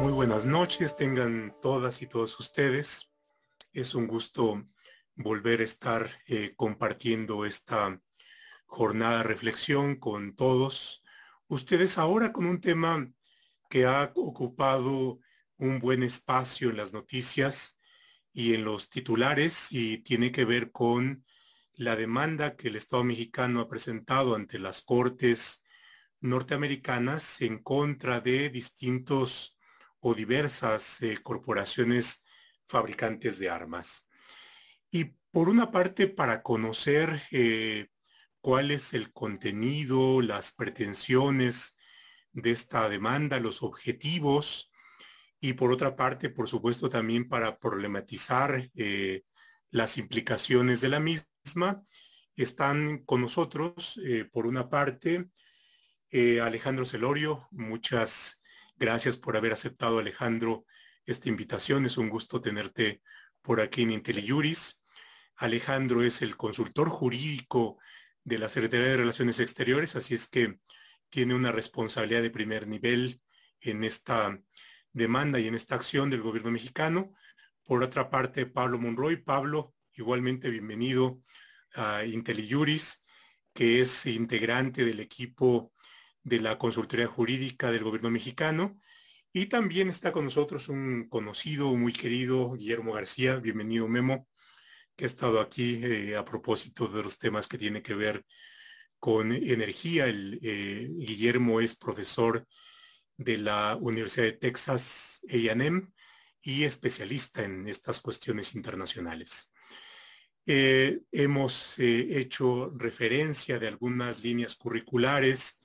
Muy buenas noches, tengan todas y todos ustedes. Es un gusto volver a estar eh, compartiendo esta jornada de reflexión con todos ustedes ahora con un tema que ha ocupado un buen espacio en las noticias y en los titulares y tiene que ver con la demanda que el Estado mexicano ha presentado ante las Cortes norteamericanas en contra de distintos o diversas eh, corporaciones fabricantes de armas. Y por una parte, para conocer eh, cuál es el contenido, las pretensiones de esta demanda, los objetivos, y por otra parte, por supuesto, también para problematizar eh, las implicaciones de la misma, están con nosotros, por una parte, Alejandro Celorio, muchas Gracias por haber aceptado, Alejandro, esta invitación. Es un gusto tenerte por aquí en IntelliJuris. Alejandro es el consultor jurídico de la Secretaría de Relaciones Exteriores, así es que tiene una responsabilidad de primer nivel en esta demanda y en esta acción del gobierno mexicano. Por otra parte, Pablo Monroy. Pablo, igualmente bienvenido a IntelliJuris, que es integrante del equipo de la Consultoría Jurídica del Gobierno mexicano. Y también está con nosotros un conocido, muy querido, Guillermo García. Bienvenido, Memo, que ha estado aquí eh, a propósito de los temas que tiene que ver con energía. El, eh, Guillermo es profesor de la Universidad de Texas AM y especialista en estas cuestiones internacionales. Eh, hemos hecho referencia de algunas líneas curriculares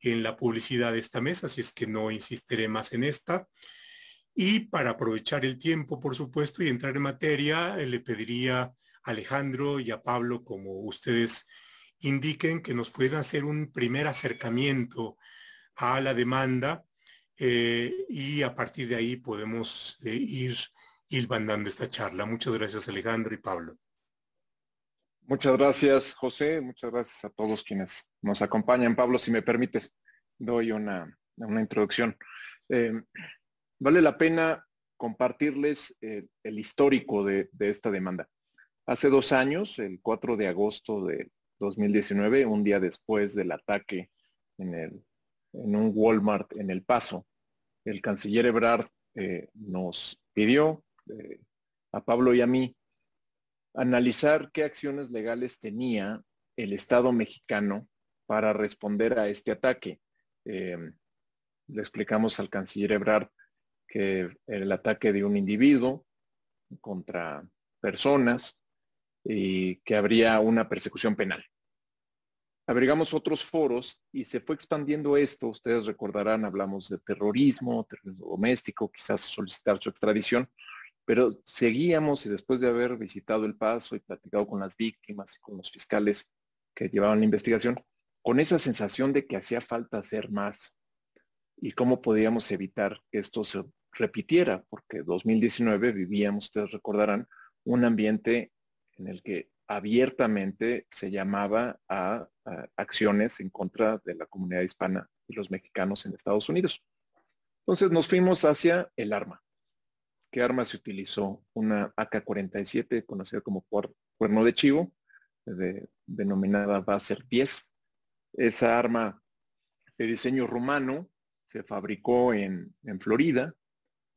en la publicidad de esta mesa, así es que no insistiré más en esta. Y para aprovechar el tiempo, por supuesto, y entrar en materia, eh, le pediría a Alejandro y a Pablo, como ustedes indiquen, que nos puedan hacer un primer acercamiento a la demanda eh, y a partir de ahí podemos eh, ir hilvanando esta charla. Muchas gracias, Alejandro y Pablo. Muchas gracias, José. Muchas gracias a todos quienes nos acompañan. Pablo, si me permites, doy una, introducción. Eh, vale la pena compartirles eh, el histórico de, esta demanda. Hace dos años, el 4 de agosto de 2019, un día después del ataque en, el, en un Walmart en El Paso, el canciller Ebrard eh, nos pidió a Pablo y a mí analizar qué acciones legales tenía el Estado mexicano para responder a este ataque. Em, le explicamos al canciller Ebrard que el ataque de un individuo contra personas y que habría una persecución penal. Abrigamos otros foros y se fue expandiendo esto. Ustedes recordarán, hablamos de terrorismo, terrorismo doméstico, quizás solicitar su extradición, pero seguíamos y después de haber visitado el paso y platicado con las víctimas y con los fiscales que llevaban la investigación, con esa sensación de que hacía falta hacer más y cómo podíamos evitar que esto se repitiera, porque 2019 vivíamos, ustedes recordarán, un ambiente en el que abiertamente se llamaba a, a, acciones en contra de la comunidad hispana y los mexicanos en Estados Unidos. Entonces nos fuimos hacia el arma. ¿Qué arma se utilizó? Una AK-47, conocida como cuerno de chivo, denominada Baser 10. Esa arma de diseño rumano se fabricó en, Florida.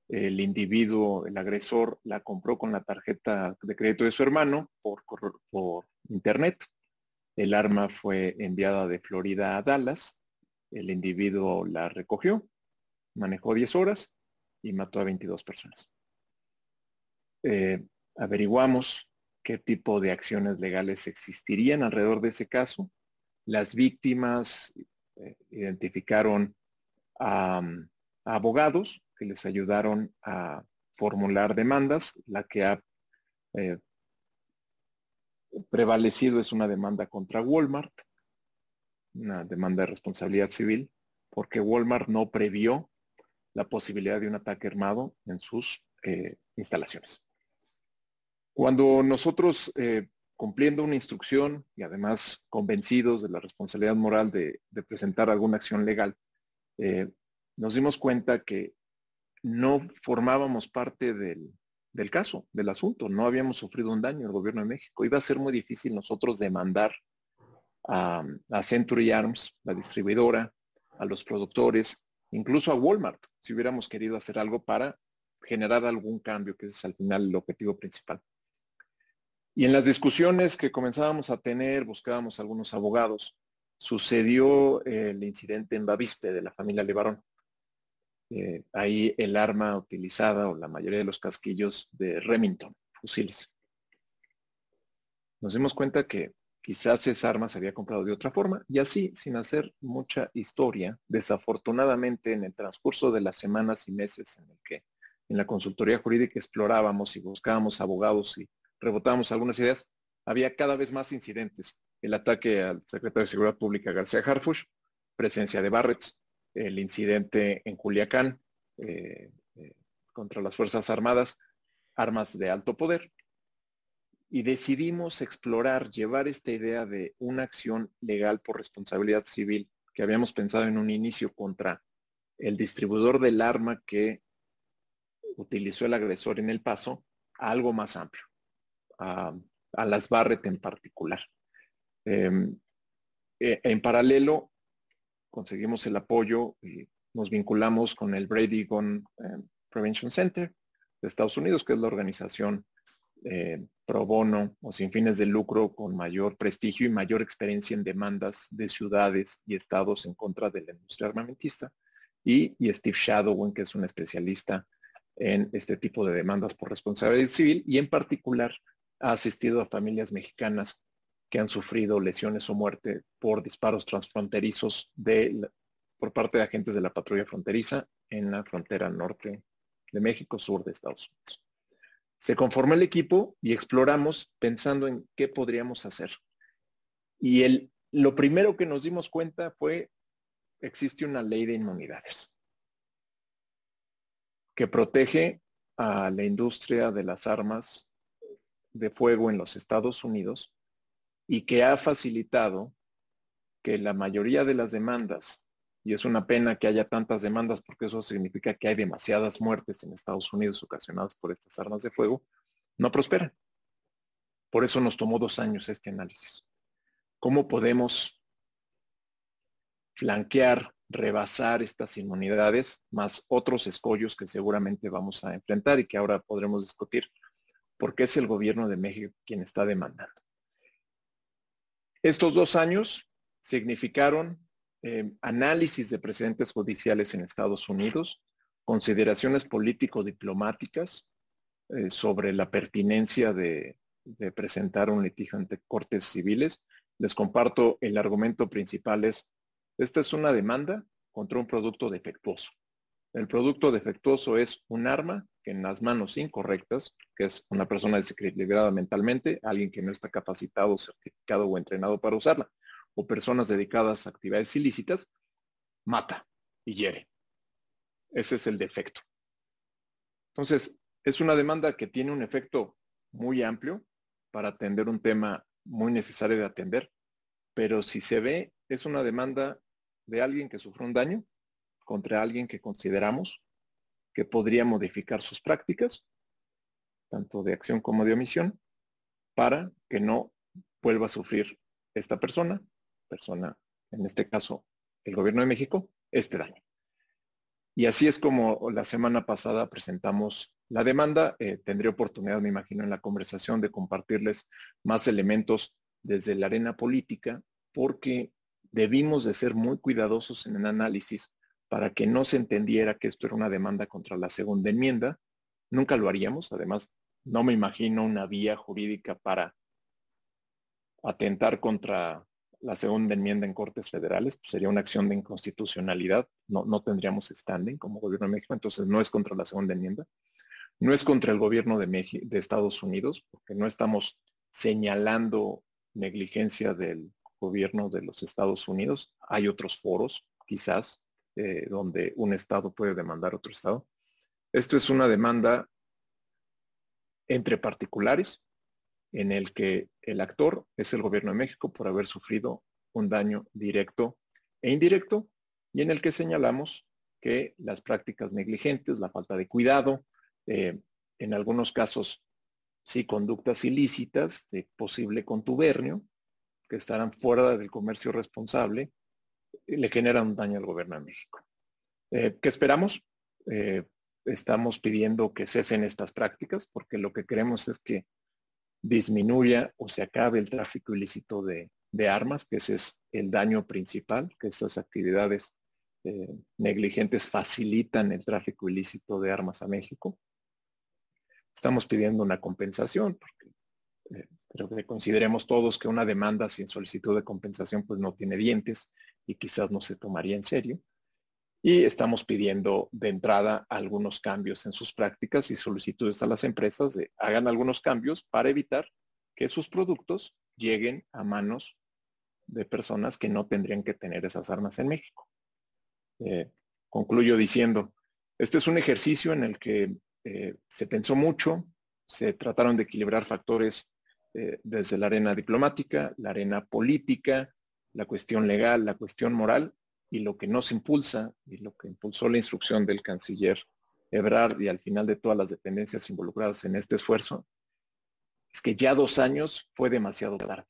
El individuo, el agresor, la compró con la tarjeta de crédito de su hermano por, por internet. El arma fue enviada de Florida a Dallas. El individuo la recogió, manejó 10 horas y mató a 22 personas. Eh, averiguamos qué tipo de acciones legales existirían alrededor de ese caso. Las víctimas eh, identificaron a, abogados que les ayudaron a formular demandas. La que ha eh, prevalecido es una demanda contra Walmart, una demanda de responsabilidad civil, porque Walmart no previó la posibilidad de un ataque armado en sus instalaciones. Cuando nosotros, eh, cumpliendo una instrucción y además convencidos de la responsabilidad moral de, presentar alguna acción legal, eh, nos dimos cuenta que no formábamos parte del, caso, del asunto. No habíamos sufrido un daño el gobierno de México. Iba a ser muy difícil nosotros demandar a, a Century Arms, la distribuidora, a los productores, incluso a Walmart, si hubiéramos querido hacer algo para generar algún cambio, que ese es al final el objetivo principal. Y en las discusiones que comenzábamos a tener, buscábamos algunos abogados, sucedió el incidente en Bavispe de la familia Levarón. Eh, ahí el arma utilizada o la mayoría de los casquillos de Remington, fusiles. Nos dimos cuenta que quizás esa arma se había comprado de otra forma y así, sin hacer mucha historia, desafortunadamente en el transcurso de las semanas y meses en el que en la consultoría jurídica explorábamos y buscábamos abogados y rebotábamos algunas ideas, había cada vez más incidentes. El ataque al secretario de Seguridad Pública García Harfush, presencia de Barrett, el incidente en Culiacán eh, eh, contra las Fuerzas Armadas, armas de alto poder. Y decidimos explorar, llevar esta idea de una acción legal por responsabilidad civil que habíamos pensado en un inicio contra el distribuidor del arma que utilizó el agresor en el paso a algo más amplio a, las Barrett en particular. Em, e, en paralelo, conseguimos el apoyo y nos vinculamos con el Brady Gun em, Prevention Center de Estados Unidos, que es la organización eh, pro bono o sin fines de lucro con mayor prestigio y mayor experiencia en demandas de ciudades y estados en contra de la industria armamentista. Y, y Steve Shadowin, que es un especialista en este tipo de demandas por responsabilidad civil y en particular ha asistido a familias mexicanas que han sufrido lesiones o muerte por disparos transfronterizos de, por parte de agentes de la patrulla fronteriza en la frontera norte de México, sur de Estados Unidos. Se conformó el equipo y exploramos pensando en qué podríamos hacer. Y el, lo primero que nos dimos cuenta fue, existe una ley de inmunidades que protege a la industria de las armas de fuego en los Estados Unidos y que ha facilitado que la mayoría de las demandas, y es una pena que haya tantas demandas porque eso significa que hay demasiadas muertes en Estados Unidos ocasionadas por estas armas de fuego, no prosperan. Por eso nos tomó dos años este análisis. ¿Cómo podemos flanquear, rebasar estas inmunidades, más otros escollos que seguramente vamos a enfrentar y que ahora podremos discutir porque es el gobierno de México quien está demandando. Estos dos años significaron eh, análisis de precedentes judiciales en Estados Unidos, consideraciones político-diplomáticas eh, sobre la pertinencia de, de presentar un litigio ante cortes civiles. Les comparto el argumento principal es, esta es una demanda contra un producto defectuoso. El producto defectuoso es un arma que en las manos incorrectas, que es una persona desequilibrada mentalmente, alguien que no está capacitado, certificado o entrenado para usarla, o personas dedicadas a actividades ilícitas, mata y hiere. Ese es el defecto. Entonces, es una demanda que tiene un efecto muy amplio para atender un tema muy necesario de atender, pero si se ve, es una demanda de alguien que sufrió un daño contra alguien que consideramos que podría modificar sus prácticas, tanto de acción como de omisión, para que no vuelva a sufrir esta persona, persona, en este caso, el gobierno de México, este daño. Y así es como la semana pasada presentamos la demanda. Eh, tendré oportunidad, me imagino, en la conversación de compartirles más elementos desde la arena política, porque debimos de ser muy cuidadosos en el análisis para que no se entendiera que esto era una demanda contra la segunda enmienda. Nunca lo haríamos, además no me imagino una vía jurídica para atentar contra la segunda enmienda en Cortes Federales, pues sería una acción de inconstitucionalidad, no, no tendríamos standing como gobierno de México, entonces no es contra la segunda enmienda, no es contra el gobierno de, de Estados Unidos, porque no estamos señalando negligencia del gobierno de los Estados Unidos, hay otros foros, quizás, eh, donde un Estado puede demandar a otro Estado. Esto es una demanda entre particulares en el que el actor es el gobierno de México por haber sufrido un daño directo e indirecto y en el que señalamos que las prácticas negligentes, la falta de cuidado, eh, en algunos casos sí conductas ilícitas de posible contubernio, que estarán fuera del comercio responsable, le generan un daño al gobierno de México. Eh, ¿Qué esperamos? Eh, estamos pidiendo que cesen estas prácticas porque lo que queremos es que disminuya o se acabe el tráfico ilícito de, armas, que ese es el daño principal, que estas actividades eh, negligentes facilitan el tráfico ilícito de armas a México. Estamos pidiendo una compensación, porque creo que consideremos todos que una demanda sin solicitud de compensación pues no tiene dientes y quizás no se tomaría en serio y estamos pidiendo de entrada algunos cambios en sus prácticas y solicitudes a las empresas de hagan algunos cambios para evitar que sus productos lleguen a manos de personas que no tendrían que tener esas armas en México. Eh, concluyo diciendo, este es un ejercicio en el que eh, se pensó mucho, se trataron de equilibrar factores eh, desde la arena diplomática, la arena política, la cuestión legal, la cuestión moral, y lo que nos impulsa y lo que impulsó la instrucción del canciller Ebrard y al final de todas las dependencias involucradas en este esfuerzo, es que ya dos años fue demasiado tarde.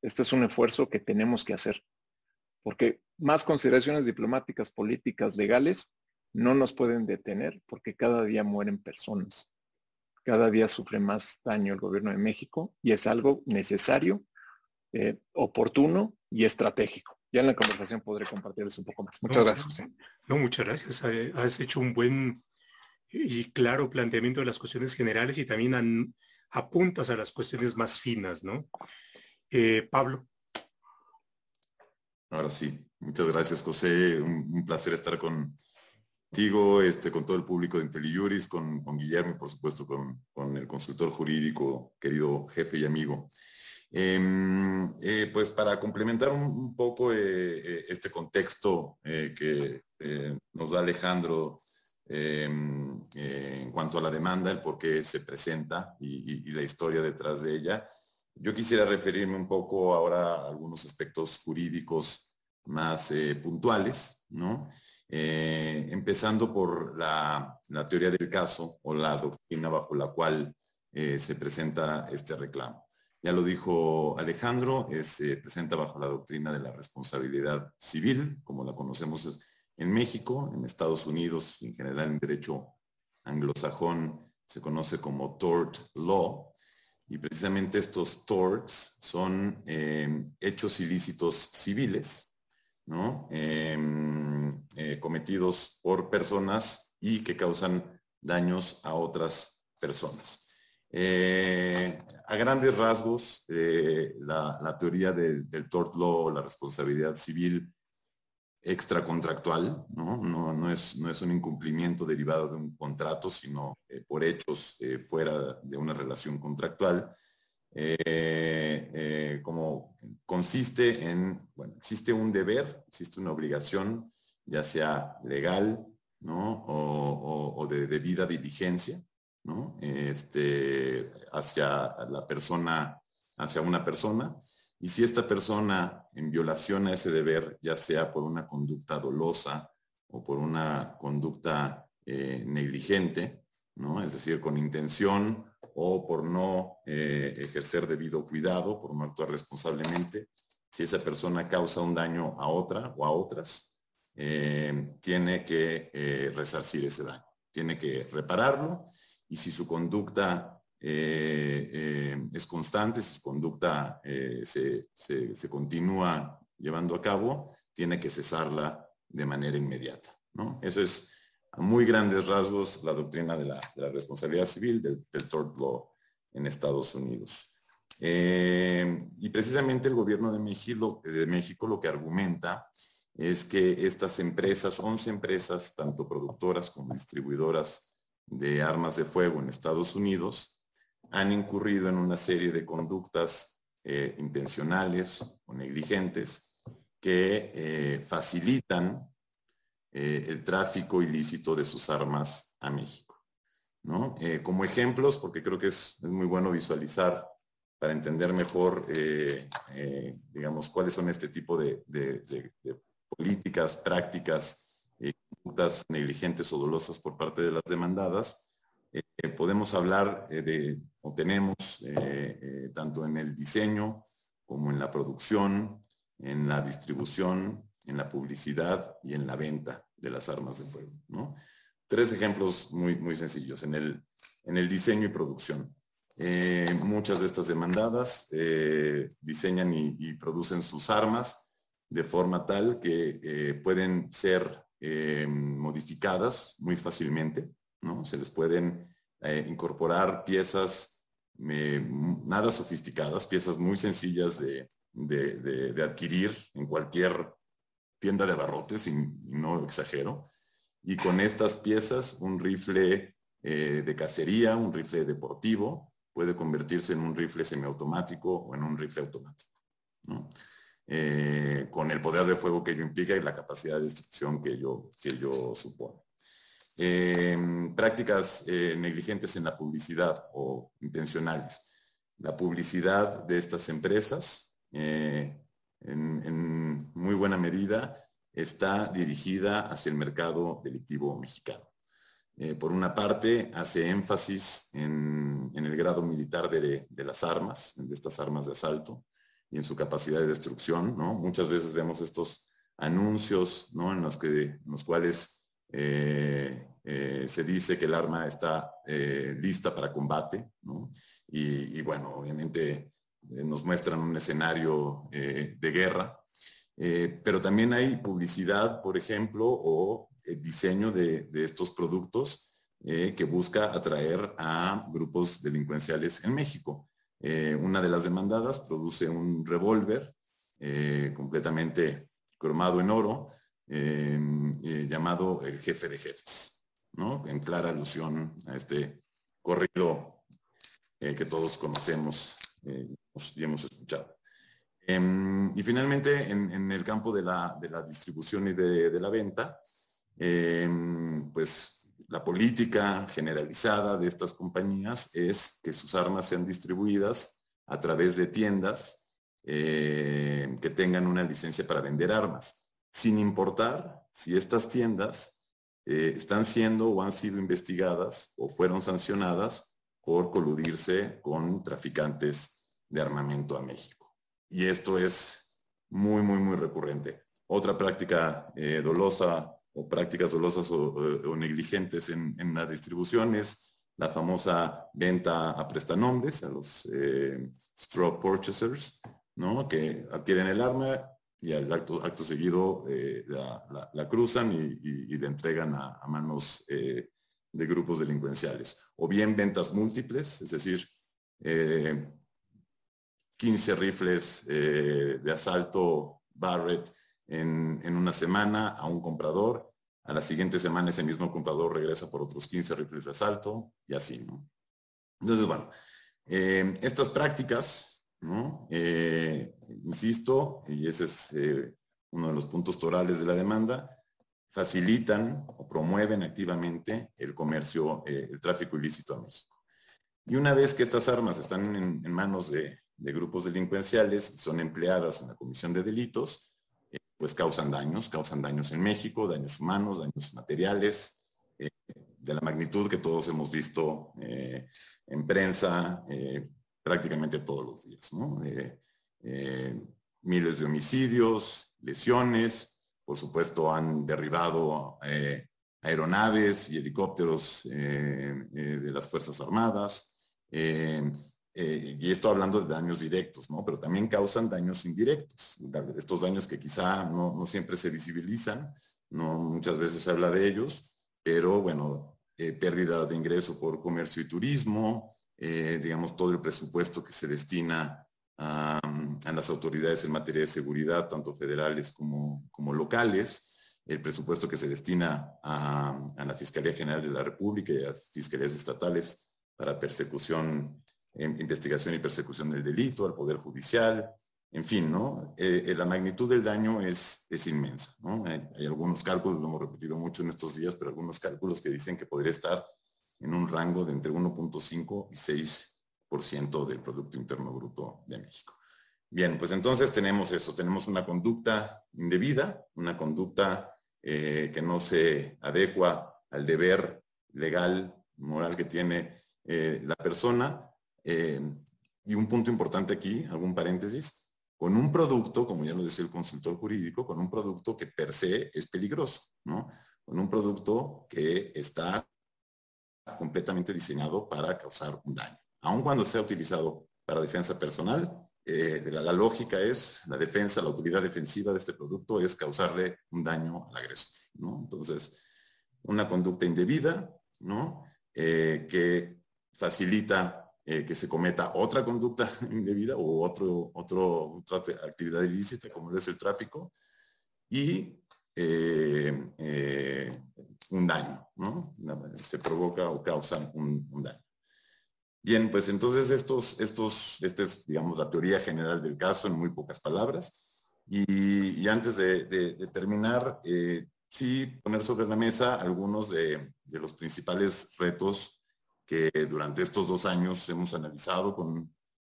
Este es un esfuerzo que tenemos que hacer, porque más consideraciones diplomáticas, políticas, legales, no nos pueden detener porque cada día mueren personas. Cada día sufre más daño el gobierno de México y es algo necesario, eh, oportuno y estratégico ya en la conversación podré compartirles un poco más. Muchas gracias, José. No, muchas gracias. Has hecho un buen y claro planteamiento de las cuestiones generales y también apuntas a las cuestiones más finas, ¿no? Eh, Pablo. Ahora sí, muchas gracias, José. Un, placer estar contigo, este, con todo el público de IntelliJuris, con, con Guillermo y por supuesto con, con el consultor jurídico, querido jefe y amigo. Em, eh, pues para complementar un, poco eh, eh, este contexto que nos da Alejandro em, en cuanto a la demanda, el por qué se presenta y, la historia detrás de ella, yo quisiera referirme un poco ahora a algunos aspectos jurídicos más puntuales, ¿no? empezando por la, la, teoría del caso o la doctrina bajo la cual se presenta este reclamo. Ya lo dijo Alejandro, se presenta bajo la doctrina de la responsabilidad civil, como la conocemos en México, en Estados Unidos, en general en derecho anglosajón se conoce como tort law, y precisamente estos torts son eh, hechos ilícitos civiles, ¿no? Em, eh, cometidos por personas y que causan daños a otras personas. Eh, a grandes rasgos, eh, la, teoría del, tort law, la responsabilidad civil extracontractual, ¿no? No, es, no es un incumplimiento derivado de un contrato, sino eh, por hechos fuera de una relación contractual, como consiste en, bueno, existe un deber, existe una obligación, ya sea legal, ¿no? O de debida diligencia, este, hacia la persona, hacia una persona. Y si esta persona, en violación a ese deber, ya sea por una conducta dolosa o por una conducta eh, negligente, ¿no? es decir, con intención o por no eh, ejercer debido cuidado, por no actuar responsablemente, si esa persona causa un daño a otra o a otras, eh, tiene que resarcir ese daño, tiene que repararlo y si su conducta eh, eh, es constante, si su conducta eh, se, continúa llevando a cabo, tiene que cesarla de manera inmediata. ¿no? Eso es a muy grandes rasgos la doctrina de la, responsabilidad civil del, tort law en Estados Unidos. y precisamente el gobierno de México, de México lo que argumenta es que estas empresas, 11 empresas, tanto productoras como distribuidoras de armas de fuego en Estados Unidos han incurrido en una serie de conductas eh, intencionales o negligentes que eh, facilitan eh, el tráfico ilícito de sus armas a México. ¿no? como ejemplos, porque creo que es, muy bueno visualizar para entender mejor, digamos, cuáles son este tipo de, de políticas, prácticas negligentes o dolosas por parte de las demandadas, eh, podemos hablar eh, de, o tenemos, eh, tanto en el diseño como en la producción, en la distribución, en la publicidad y en la venta de las armas de fuego. Tres ejemplos muy, muy sencillos. En el, en el diseño y producción. muchas de estas demandadas diseñan y, producen sus armas de forma tal que pueden ser modificadas muy fácilmente se les pueden eh, incorporar piezas eh, nada sofisticadas, piezas muy sencillas de, adquirir en cualquier tienda de abarrotes, y, no exagero. Y con estas piezas, un rifle eh, de cacería, un rifle deportivo, puede convertirse en un rifle semiautomático o en un rifle automático. Con el poder de fuego que ello implica y la capacidad de destrucción que ello, que ello supone. Em, prácticas eh, negligentes en la publicidad o intencionales. La publicidad de estas empresas, eh, en, muy buena medida, está dirigida hacia el mercado delictivo mexicano. Eh, por una parte, hace énfasis en, el grado militar de, las armas, de estas armas de asalto, y en su capacidad de destrucción. ¿no? Muchas veces vemos estos anuncios ¿no? en, los que, en los cuales eh, eh, se dice que el arma está eh, lista para combate, y, bueno, obviamente nos muestran un escenario de guerra, pero también hay publicidad, por ejemplo, o diseño de, estos productos que busca atraer a grupos delincuenciales en México. Una de las demandadas produce un revólver completamente cromado en oro, eh, llamado El jefe de jefes, ¿no? En clara alusión a este corrido eh, que todos conocemos eh, y hemos escuchado. Em, y finalmente, en, el campo de la, distribución y de, la venta, em, pues la política generalizada de estas compañías es que sus armas sean distribuidas a través de tiendas que tengan una licencia para vender armas sin importar si estas tiendas eh, están siendo o han sido investigadas o fueron sancionadas por coludirse con traficantes de armamento a México. Y esto es muy, muy, muy recurrente. Otra práctica eh, dolosa o prácticas dolosas o, negligentes en, la distribución es la famosa venta a prestanombres, a los eh, straw purchasers, ¿no? que adquieren el arma y al acto, acto seguido eh, la, cruzan y, la entregan a, manos eh, de grupos delincuenciales. O bien ventas múltiples, es decir, 15 eh, rifles de asalto Barrett en, una semana a un comprador, a la siguiente semana ese mismo comprador regresa por otros 15 rifles de asalto y así, ¿no? Entonces, bueno, estas prácticas ¿no? Eh, insisto, y ese es eh, uno de los puntos torales de la demanda, facilitan o promueven activamente el comercio, eh, el tráfico ilícito a México. Y una vez que estas armas están en, manos de, grupos delincuenciales son empleadas en la comisión de delitos, pues causan daños, causan daños en México, daños humanos, daños materiales, de la magnitud que todos hemos visto en prensa, prácticamente todos los días. Eh, miles de homicidios, lesiones, por supuesto han derribado eh, aeronaves y helicópteros eh, de las Fuerzas Armadas, y esto hablando de daños directos, ¿no? Pero también causan daños indirectos, estos daños que quizá no, no siempre se visibilizan, no muchas veces se habla de ellos, pero bueno, pérdida de ingreso por comercio y turismo, eh, digamos, todo el presupuesto que se destina a, las autoridades en materia de seguridad, tanto federales como, como locales, el presupuesto que se destina a, la Fiscalía General de la República y a fiscalías estatales para persecución, investigación y persecución del delito, al Poder Judicial, en fin, ¿no? Eh, eh, la magnitud del daño es, es inmensa. Hay, algunos cálculos, lo hemos repetido mucho en estos días, pero algunos cálculos que dicen que podría estar en un rango de entre 1.5 y 6% del Producto Interno Bruto de México. Bien, pues entonces tenemos eso, tenemos una conducta indebida, una conducta que no se adecua al deber legal, moral que tiene la persona. Y un punto importante aquí, algún paréntesis, con un producto, como ya lo decía el consultor jurídico, con un producto que per se es peligroso, ¿no? Con un producto que está completamente diseñado para causar un daño. Aun cuando sea utilizado para defensa personal, eh, la, lógica es, la defensa, la utilidad defensiva de este producto es causarle un daño al agresor. Entonces, una conducta indebida, ¿no? Eh, que facilita eh, que se cometa otra conducta indebida o otro, otro, otra actividad ilícita como es el tráfico y eh, eh, un daño, ¿no? Se provoca o causa un, daño. Bien, pues entonces estos, estos, esta es, digamos, la teoría general del caso en muy pocas palabras. Y, antes de, terminar, sí poner sobre la mesa algunos de, de los principales retos que durante estos dos años hemos analizado con,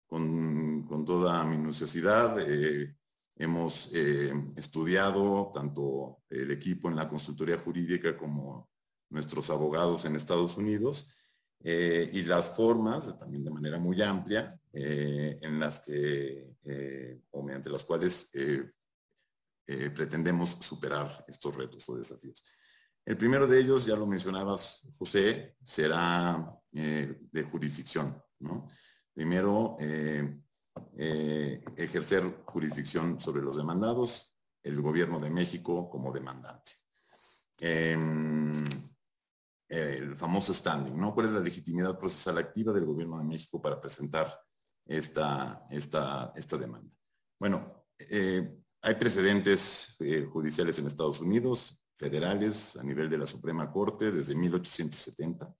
con, toda minuciosidad. Eh, hemos eh, estudiado tanto el equipo en la consultoría jurídica como nuestros abogados en Estados Unidos eh, y las formas, también de manera muy amplia, en las que, o mediante las cuales pretendemos superar estos retos o desafíos. El primero de ellos, ya lo mencionabas, José, será eh, de jurisdicción. ¿no? Primero, eh, eh, ejercer jurisdicción sobre los demandados, el gobierno de México como demandante. Em, el famoso standing, ¿no? ¿Cuál es la legitimidad procesal activa del gobierno de México para presentar esta, esta, esta demanda? Bueno, hay precedentes judiciales en Estados Unidos, federales a nivel de la Suprema Corte desde 1870.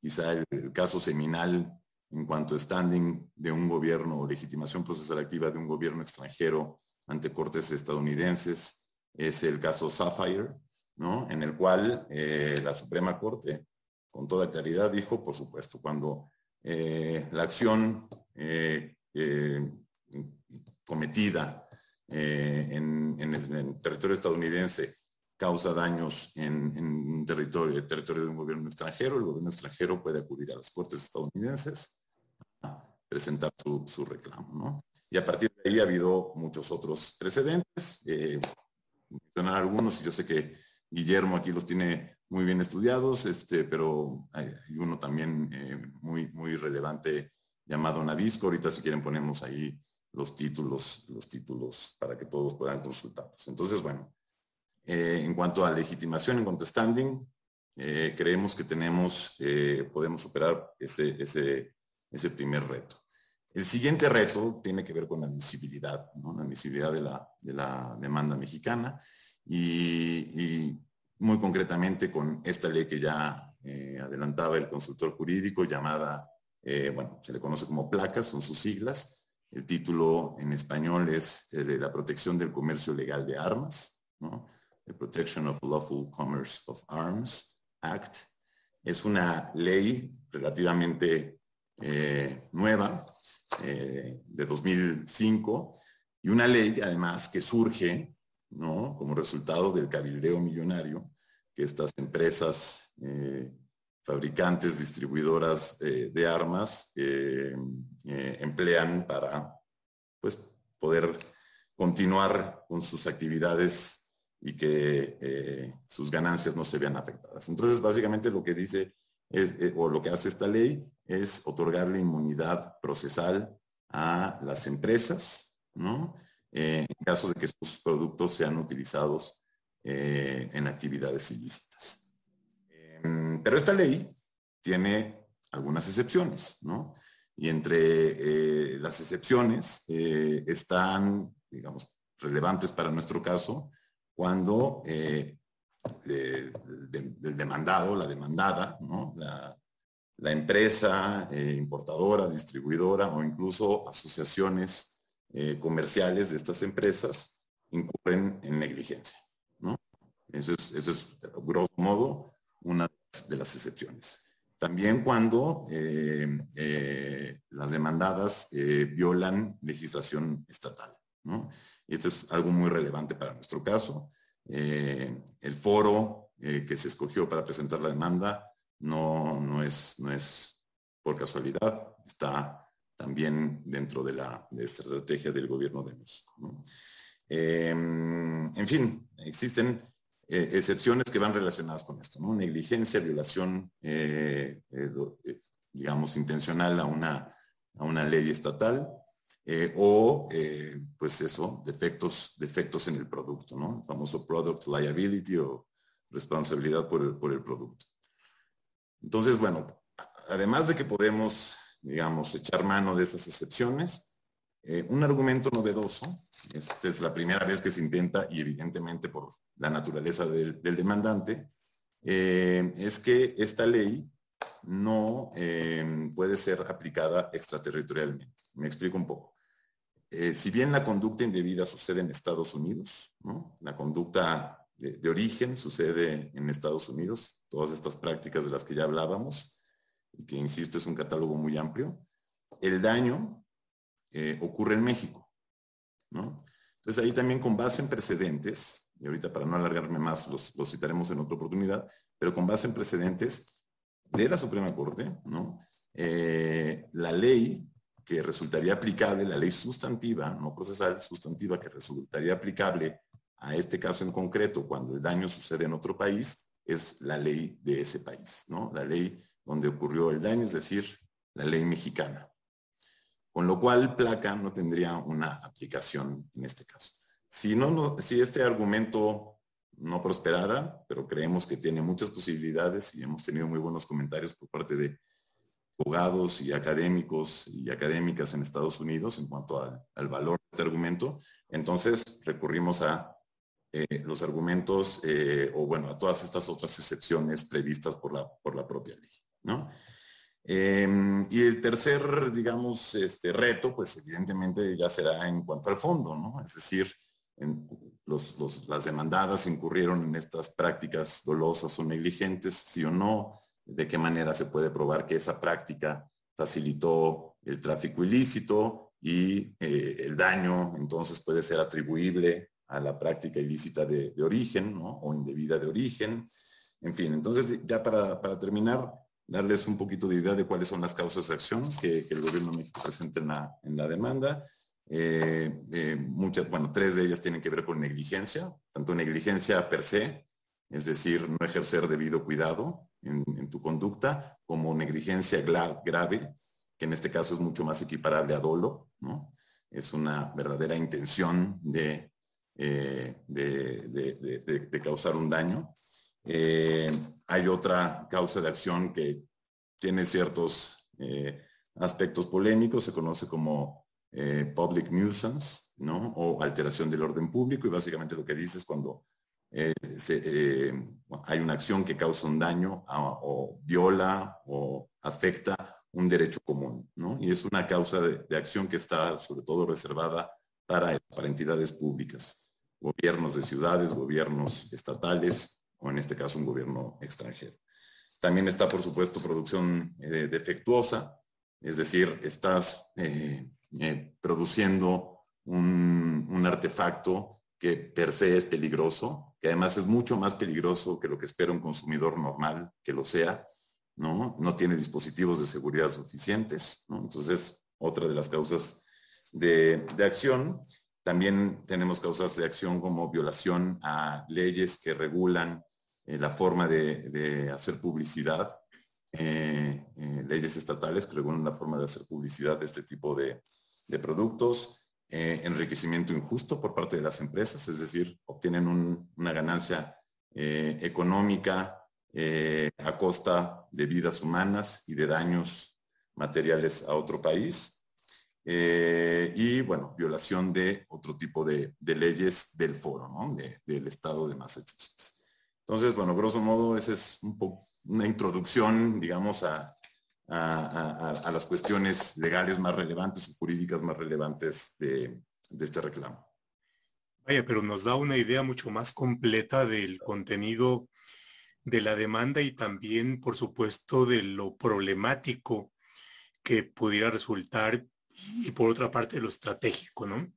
Quizá el, caso seminal en cuanto a standing de un gobierno o legitimación procesal activa de un gobierno extranjero ante cortes estadounidenses es el caso Sapphire, ¿no? en el cual eh, la Suprema Corte con toda claridad dijo, por supuesto, cuando eh, la acción eh, cometida en, en, el territorio estadounidense causa daños en, territorio, territorio de un gobierno extranjero, el gobierno extranjero puede acudir a las cortes estadounidenses a presentar su, reclamo. Y a partir de ahí ha habido muchos otros precedentes. Eh, mencionar algunos, y yo sé que Guillermo aquí los tiene muy bien estudiados, este, pero hay, uno también eh, muy, muy relevante llamado Navisco. Ahorita si quieren ponemos ahí los títulos, los títulos para que todos puedan consultarlos. Entonces, bueno, eh, en cuanto a legitimación, en cuanto a standing, eh, creemos que tenemos, eh, podemos superar ese, primer reto. El siguiente reto tiene que ver con la admisibilidad, la admisibilidad de la, de la demanda mexicana y, muy concretamente con esta ley que ya adelantaba el consultor jurídico llamada, bueno, se le conoce como placas, son sus siglas. El título en español es de la protección del comercio legal de armas. The Protection of Lawful Commerce of Arms Act. Es una ley relativamente eh, nueva, eh, de 2005, y una ley además que surge como resultado del cabildeo millonario que estas empresas eh, fabricantes, distribuidoras de armas emplean para pues, poder continuar con sus actividades y que eh, sus ganancias no se vean afectadas. Entonces, básicamente lo que dice es, eh, o lo que hace esta ley es otorgarle inmunidad procesal a las empresas, ¿no? Eh, en caso de que sus productos sean utilizados en actividades ilícitas. Em, pero esta ley tiene algunas excepciones, ¿no? Y entre las excepciones están, digamos, relevantes para nuestro caso, cuando eh, el demandado, la demandada, la, empresa eh, importadora, distribuidora o incluso asociaciones eh, comerciales de estas empresas incurren en negligencia. ¿no? Eso, es, eso es, grosso modo, una de las excepciones. También cuando las demandadas violan legislación estatal. Y esto es algo muy relevante para nuestro caso. el foro que se escogió para presentar la demanda no, no, es, no es por casualidad, está también dentro de la estrategia del gobierno de México. Em, en fin, existen eh, excepciones que van relacionadas con esto, ¿no? Negligencia, violación, eh, eh, digamos, intencional a una, a una ley estatal o, pues eso, defectos, defectos en el producto, ¿no? Famoso product liability o responsabilidad por el, por el producto. Entonces, bueno, además de que podemos, digamos, echar mano de esas excepciones, eh, un argumento novedoso, esta es la primera vez que se intenta y evidentemente por la naturaleza del, demandante, eh, es que esta ley no eh, puede ser aplicada extraterritorialmente. Me explico un poco. si bien la conducta indebida sucede en Estados Unidos, la conducta de, origen sucede en Estados Unidos, todas estas prácticas de las que ya hablábamos, y que insisto es un catálogo muy amplio, el daño eh, ocurre en México. Entonces ahí también con base en precedentes, y ahorita para no alargarme más los, citaremos en otra oportunidad, pero con base en precedentes de la Suprema Corte, ¿no? Eh, la ley que resultaría aplicable, la ley sustantiva, no procesal, sustantiva, que resultaría aplicable a este caso en concreto cuando el daño sucede en otro país, es la ley de ese país, ¿no? La ley donde ocurrió el daño, es decir, la ley mexicana. Con lo cual, placa no tendría una aplicación en este caso. Si, no, si este argumento no prosperara, pero creemos que tiene muchas posibilidades y hemos tenido muy buenos comentarios por parte de abogados y académicos y académicas en Estados Unidos en cuanto al, valor de este argumento, entonces recurrimos a eh, los argumentos eh, o bueno, a todas estas otras excepciones previstas por la, por la propia ley. ¿no? Em, y el tercer, digamos, este reto, pues evidentemente ya será en cuanto al fondo, ¿no? Es decir, las demandadas incurrieron en estas prácticas dolosas o negligentes, sí o no, de qué manera se puede probar que esa práctica facilitó el tráfico ilícito y eh, el daño entonces puede ser atribuible a la práctica ilícita de, origen o indebida de origen. En fin, entonces ya para, para terminar, darles un poquito de idea de cuáles son las causas de acción que, el gobierno de México presenta en la, en la demanda. Eh, eh, muchas, bueno, tres de ellas tienen que ver con negligencia, tanto negligencia per se, es decir, no ejercer debido cuidado en, tu conducta, como negligencia grave, que en este caso es mucho más equiparable a dolo, ¿no? Es una verdadera intención de, eh, de, causar un daño. Hay otra causa de acción que tiene ciertos aspectos polémicos, se conoce como eh, public nuisance, ¿no? O alteración del orden público, y básicamente lo que dice es cuando hay una acción que causa un daño o viola o afecta un derecho común, ¿no? Y es una causa de, acción que está sobre todo reservada para, entidades públicas, gobiernos de ciudades, gobiernos estatales, o en este caso un gobierno extranjero. También está, por supuesto, producción eh, defectuosa, es decir, estás eh, produciendo un, un, artefacto que per se es peligroso, que además es mucho más peligroso que lo que espera un consumidor normal que lo sea, ¿no? No tiene dispositivos de seguridad suficientes, ¿no? Entonces, otra de las causas de, de acción. También tenemos causas de acción como violación a leyes que regulan eh, la forma de, hacer publicidad, eh, leyes estatales que regulan la forma de hacer publicidad de este tipo de, productos, enriquecimiento injusto por parte de las empresas, es decir, obtienen una ganancia económica a costa de vidas humanas y de daños materiales a otro país. y bueno, violación de otro tipo de, leyes del foro, ¿no? del estado de Massachusetts. Entonces, bueno, grosso modo, esa es una introducción, digamos, a, las cuestiones legales más relevantes o jurídicas más relevantes de, este reclamo. Vaya, pero nos da una idea mucho más completa del contenido de la demanda y también, por supuesto, de lo problemático que pudiera resultar y por otra parte lo estratégico, ¿no?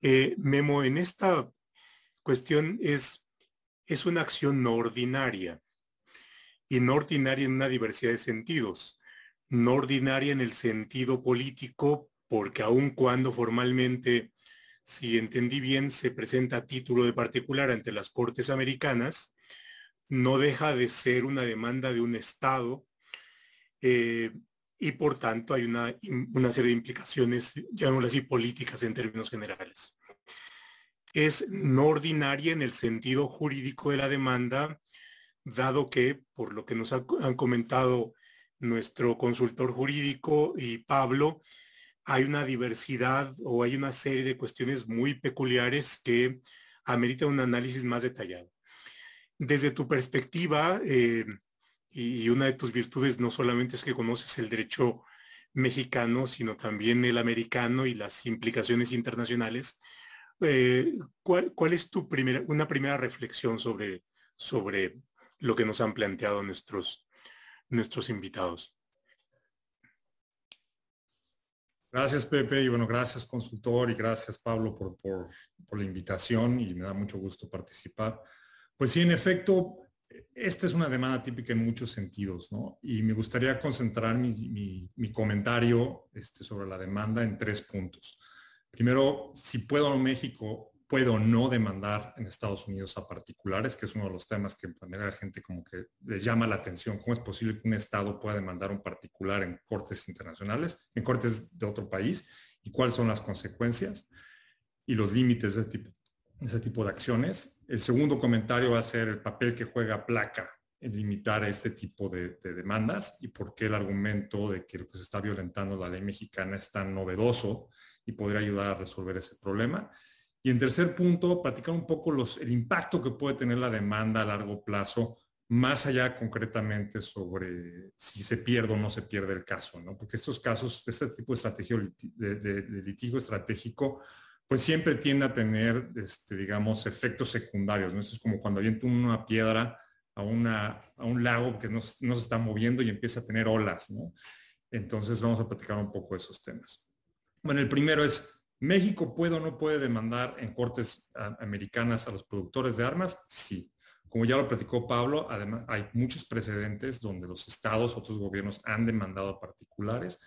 Eh, Memo, en esta cuestión es, es una acción no ordinaria y no ordinaria en una diversidad de sentidos. No ordinaria en el sentido político, porque aun cuando formalmente, si entendí bien, se presenta a título de particular ante las Cortes Americanas, no deja de ser una demanda de un Estado eh, y por tanto hay una, una serie de implicaciones, llamémoslo así, políticas en términos generales. Es no ordinaria en el sentido jurídico de la demanda, dado que, por lo que nos han comentado nuestro consultor jurídico y Pablo, hay una diversidad o hay una serie de cuestiones muy peculiares que ameritan un análisis más detallado. Desde tu perspectiva, eh, y una de tus virtudes no solamente es que conoces el derecho mexicano, sino también el americano y las implicaciones internacionales, eh, ¿cuál, es tu primera, una primera reflexión sobre, sobre lo que nos han planteado nuestros, nuestros invitados? Gracias, Pepe, y bueno, gracias, consultor, y gracias, Pablo, por, por, por, la invitación, y me da mucho gusto participar. Pues sí, en efecto, esta es una demanda típica en muchos sentidos, ¿no? Y me gustaría concentrar mi, mi, comentario este, sobre la demanda en tres puntos. Primero, si puedo en México puedo no demandar en Estados Unidos a particulares, que es uno de los temas que a la gente como que le llama la atención. ¿Cómo es posible que un Estado pueda demandar a un particular en cortes internacionales, en cortes de otro país? ¿Y cuáles son las consecuencias y los límites de ese tipo, ese tipo de acciones? El segundo comentario va a ser el papel que juega placa en limitar este tipo de, de demandas y por qué el argumento de que lo que se está violentando la ley mexicana es tan novedoso y podría ayudar a resolver ese problema. Y en tercer punto, platicar un poco los, el impacto que puede tener la demanda a largo plazo, más allá concretamente sobre si se pierde o no se pierde el caso, ¿no? Porque estos casos, este tipo de estrategia de, litigio estratégico, pues siempre tiende a tener, este, digamos, efectos secundarios, ¿no? Eso es como cuando avienta una piedra a, una, a un lago que no, no, se está moviendo y empieza a tener olas, ¿no? Entonces vamos a platicar un poco de esos temas. Bueno, el primero es ¿México puede o no puede demandar en cortes americanas a los productores de armas? Sí. Como ya lo platicó Pablo, además hay muchos precedentes donde los estados, otros gobiernos han demandado a particulares.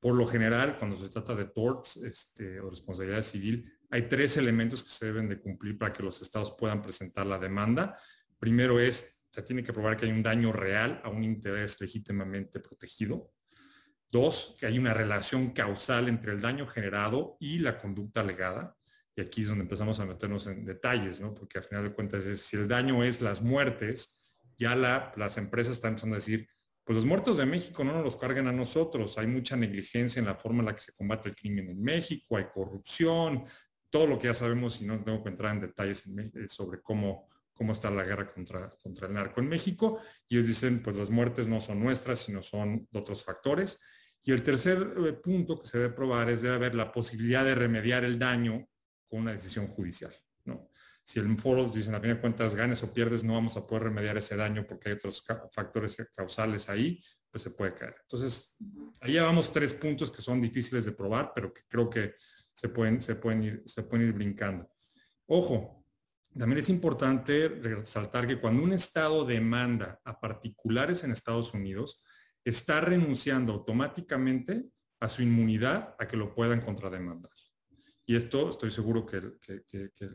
Por lo general, cuando se trata de torts este, o responsabilidad civil, hay tres elementos que se deben de cumplir para que los estados puedan presentar la demanda. Primero es, se tiene que probar que hay un daño real a un interés legítimamente protegido. Dos, que hay una relación causal entre el daño generado y la conducta alegada. Y aquí es donde empezamos a meternos en detalles, ¿no? Porque al final de cuentas, si el daño es las muertes, ya las empresas están empezando a decir, pues los muertos de México no nos los carguen a nosotros. Hay mucha negligencia en la forma en la que se combate el crimen en México, hay corrupción, todo lo que ya sabemos y no tengo que entrar en detalles eh, sobre cómo, cómo está la guerra contra, contra el narco en México. Y ellos dicen, pues las muertes no son nuestras, sino son de otros factores. Y el tercer eh, punto que se debe probar es de haber la posibilidad de remediar el daño con una decisión judicial. ¿no? Si el foro dice, a fin de cuentas, ganes o pierdes, no vamos a poder remediar ese daño porque hay otros factores causales ahí, pues se puede caer. Entonces, ahí llevamos tres puntos que son difíciles de probar, pero que creo que se pueden, se pueden, ir, se pueden ir brincando. Ojo, también es importante resaltar que cuando un Estado demanda a particulares en Estados Unidos, está renunciando automáticamente a su inmunidad a que lo puedan contrademandar. Y esto estoy seguro que,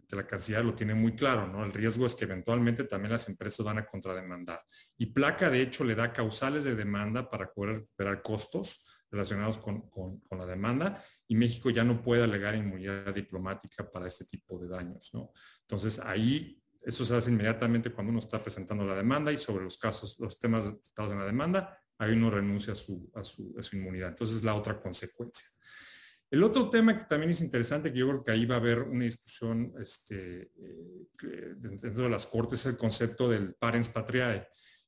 la Canciller lo tiene muy claro, ¿no? El riesgo es que eventualmente también las empresas van a contrademandar. Y Placa, de hecho, le da causales de demanda para poder recuperar costos relacionados con, la demanda y México ya no puede alegar inmunidad diplomática para ese tipo de daños, ¿no? Entonces, ahí eso se hace inmediatamente cuando uno está presentando la demanda y sobre los casos, los temas tratados en la demanda, ahí uno renuncia a su, a su, inmunidad. Entonces es la otra consecuencia. El otro tema que también es interesante, que yo creo que ahí va a haber una discusión este, eh, dentro de las cortes, es el concepto del parens patriae.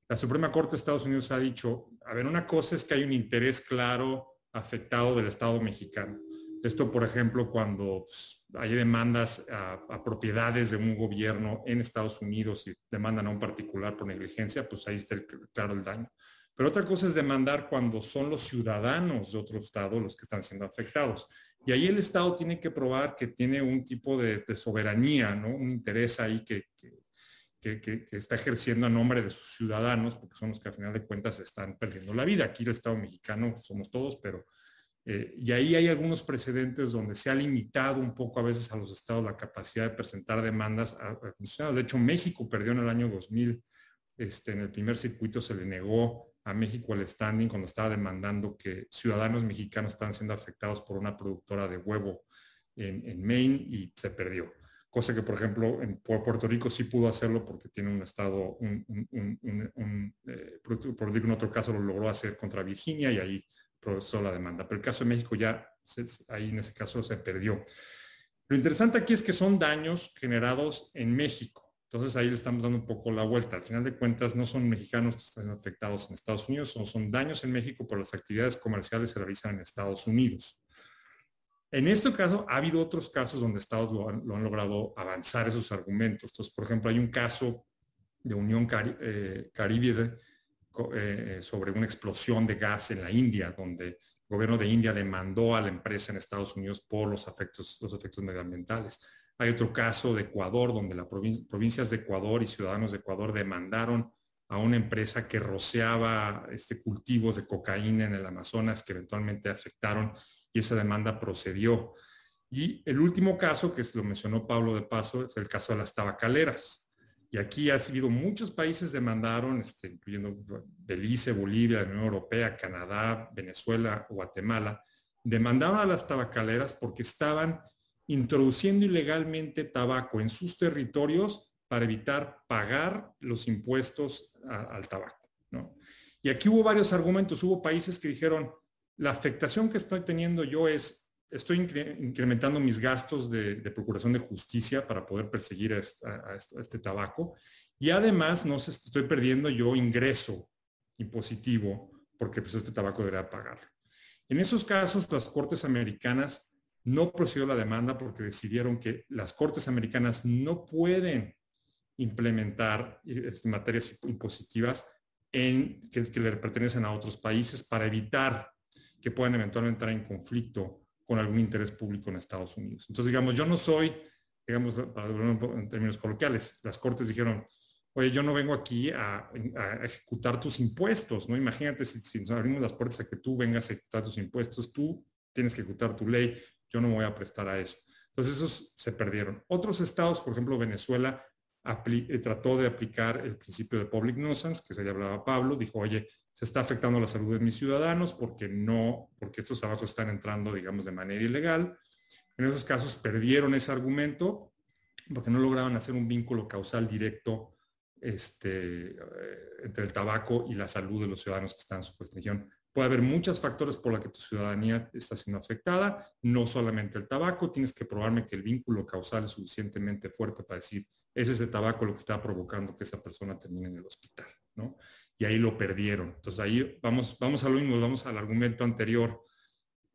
La Suprema Corte de Estados Unidos ha dicho, a ver, una cosa es que hay un interés claro afectado del Estado mexicano. Esto, por ejemplo, cuando pues, hay demandas a, a, propiedades de un gobierno en Estados Unidos y demandan a un particular por negligencia, pues ahí está claro el daño. Pero otra cosa es demandar cuando son los ciudadanos de otro estado los que están siendo afectados. Y ahí el Estado tiene que probar que tiene un tipo de, soberanía, ¿no? Un interés ahí que, que, está ejerciendo a nombre de sus ciudadanos, porque son los que a final de cuentas están perdiendo la vida. Aquí el Estado mexicano somos todos, pero... Eh, y ahí hay algunos precedentes donde se ha limitado un poco a veces a los estados la capacidad de presentar demandas a, funcionarios. De hecho, México perdió en el año 2000, este, en el primer circuito se le negó a México el standing cuando estaba demandando que ciudadanos mexicanos estaban siendo afectados por una productora de huevo en, Maine y se perdió cosa que por ejemplo en Puerto Rico sí pudo hacerlo porque tiene un estado, un, un, eh, en otro caso lo logró hacer contra Virginia y ahí procesó la demanda. Pero el caso de México ya, ahí en ese caso se perdió. Lo interesante aquí es que son daños generados en México. Entonces ahí le estamos dando un poco la vuelta. Al final de cuentas no son mexicanos que están afectados en Estados Unidos, son, son daños en México por las actividades comerciales se realizan en Estados Unidos. En este caso, ha habido otros casos donde estados lo han, logrado avanzar esos argumentos. Entonces, por ejemplo, hay un caso de Unión eh, Caribe eh, sobre una explosión de gas en la India, donde el gobierno de India demandó a la empresa en Estados Unidos por los efectos, los efectos medioambientales. Hay otro caso de Ecuador, donde las provincias de Ecuador y ciudadanos de Ecuador demandaron a una empresa que rociaba este, cultivos de cocaína en el Amazonas que eventualmente afectaron y esa demanda procedió. Y el último caso, que lo mencionó Pablo de Paso, fue el caso de las tabacaleras. Y aquí ha sido muchos países demandaron, este, incluyendo Belice, Bolivia, la Unión Europea, Canadá, Venezuela, Guatemala, demandaban a las tabacaleras porque estaban introduciendo ilegalmente tabaco en sus territorios para evitar pagar los impuestos al tabaco. ¿no? Y aquí hubo varios argumentos. Hubo países que dijeron, la afectación que estoy teniendo yo es, estoy incrementando mis gastos de, procuración de justicia para poder perseguir a, este tabaco y además no estoy perdiendo yo ingreso impositivo porque pues este tabaco debería pagar. En esos casos, las cortes americanas no procedió la demanda porque decidieron que las cortes americanas no pueden implementar este, materias impositivas en, que, que le pertenecen a otros países para evitar que puedan eventualmente entrar en conflicto con algún interés público en Estados Unidos. Entonces, digamos, yo no soy, digamos, en términos coloquiales, las cortes dijeron, oye, yo no vengo aquí a, ejecutar tus impuestos, ¿no? Imagínate si, si, nos abrimos las puertas a que tú vengas a ejecutar tus impuestos, tú tienes que ejecutar tu ley, yo no me voy a prestar a eso. Entonces, esos se perdieron. Otros estados, por ejemplo, Venezuela, eh, trató de aplicar el principio de public nuisance, que se le hablaba Pablo, dijo, oye, se está afectando la salud de mis ciudadanos porque no, porque estos trabajos están entrando, digamos, de manera ilegal. En esos casos perdieron ese argumento porque no lograban hacer un vínculo causal directo este, eh, entre el tabaco y la salud de los ciudadanos que están en su jurisdicción. Puede haber muchos factores por los que tu ciudadanía está siendo afectada, no solamente el tabaco, tienes que probarme que el vínculo causal es suficientemente fuerte para decir, es ese tabaco lo que está provocando que esa persona termine en el hospital, ¿no? y ahí lo perdieron. Entonces ahí vamos, vamos a lo mismo, vamos al argumento anterior.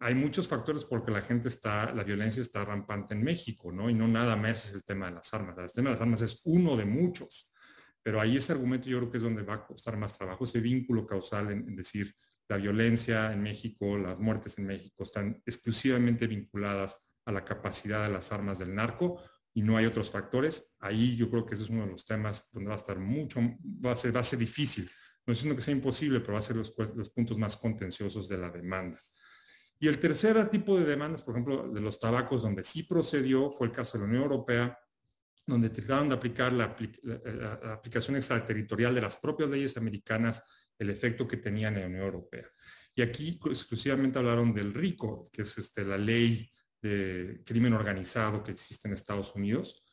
Hay muchos factores porque la gente está, la violencia está rampante en México, ¿no? Y no nada más es el tema de las armas. El tema de las armas es uno de muchos. Pero ahí ese argumento yo creo que es donde va a costar más trabajo, ese vínculo causal en, decir la violencia en México, las muertes en México están exclusivamente vinculadas a la capacidad de las armas del narco y no hay otros factores. Ahí yo creo que ese es uno de los temas donde va a estar mucho, va a ser, difícil no diciendo que sea imposible, pero va a ser los, los puntos más contenciosos de la demanda. Y el tercer tipo de demandas, por ejemplo, de los tabacos, donde sí procedió, fue el caso de la Unión Europea, donde trataron de aplicar la, aplicación extraterritorial de las propias leyes americanas, el efecto que tenían en la Unión Europea. Y aquí exclusivamente hablaron del RICO, que es este, la ley de crimen organizado que existe en Estados Unidos,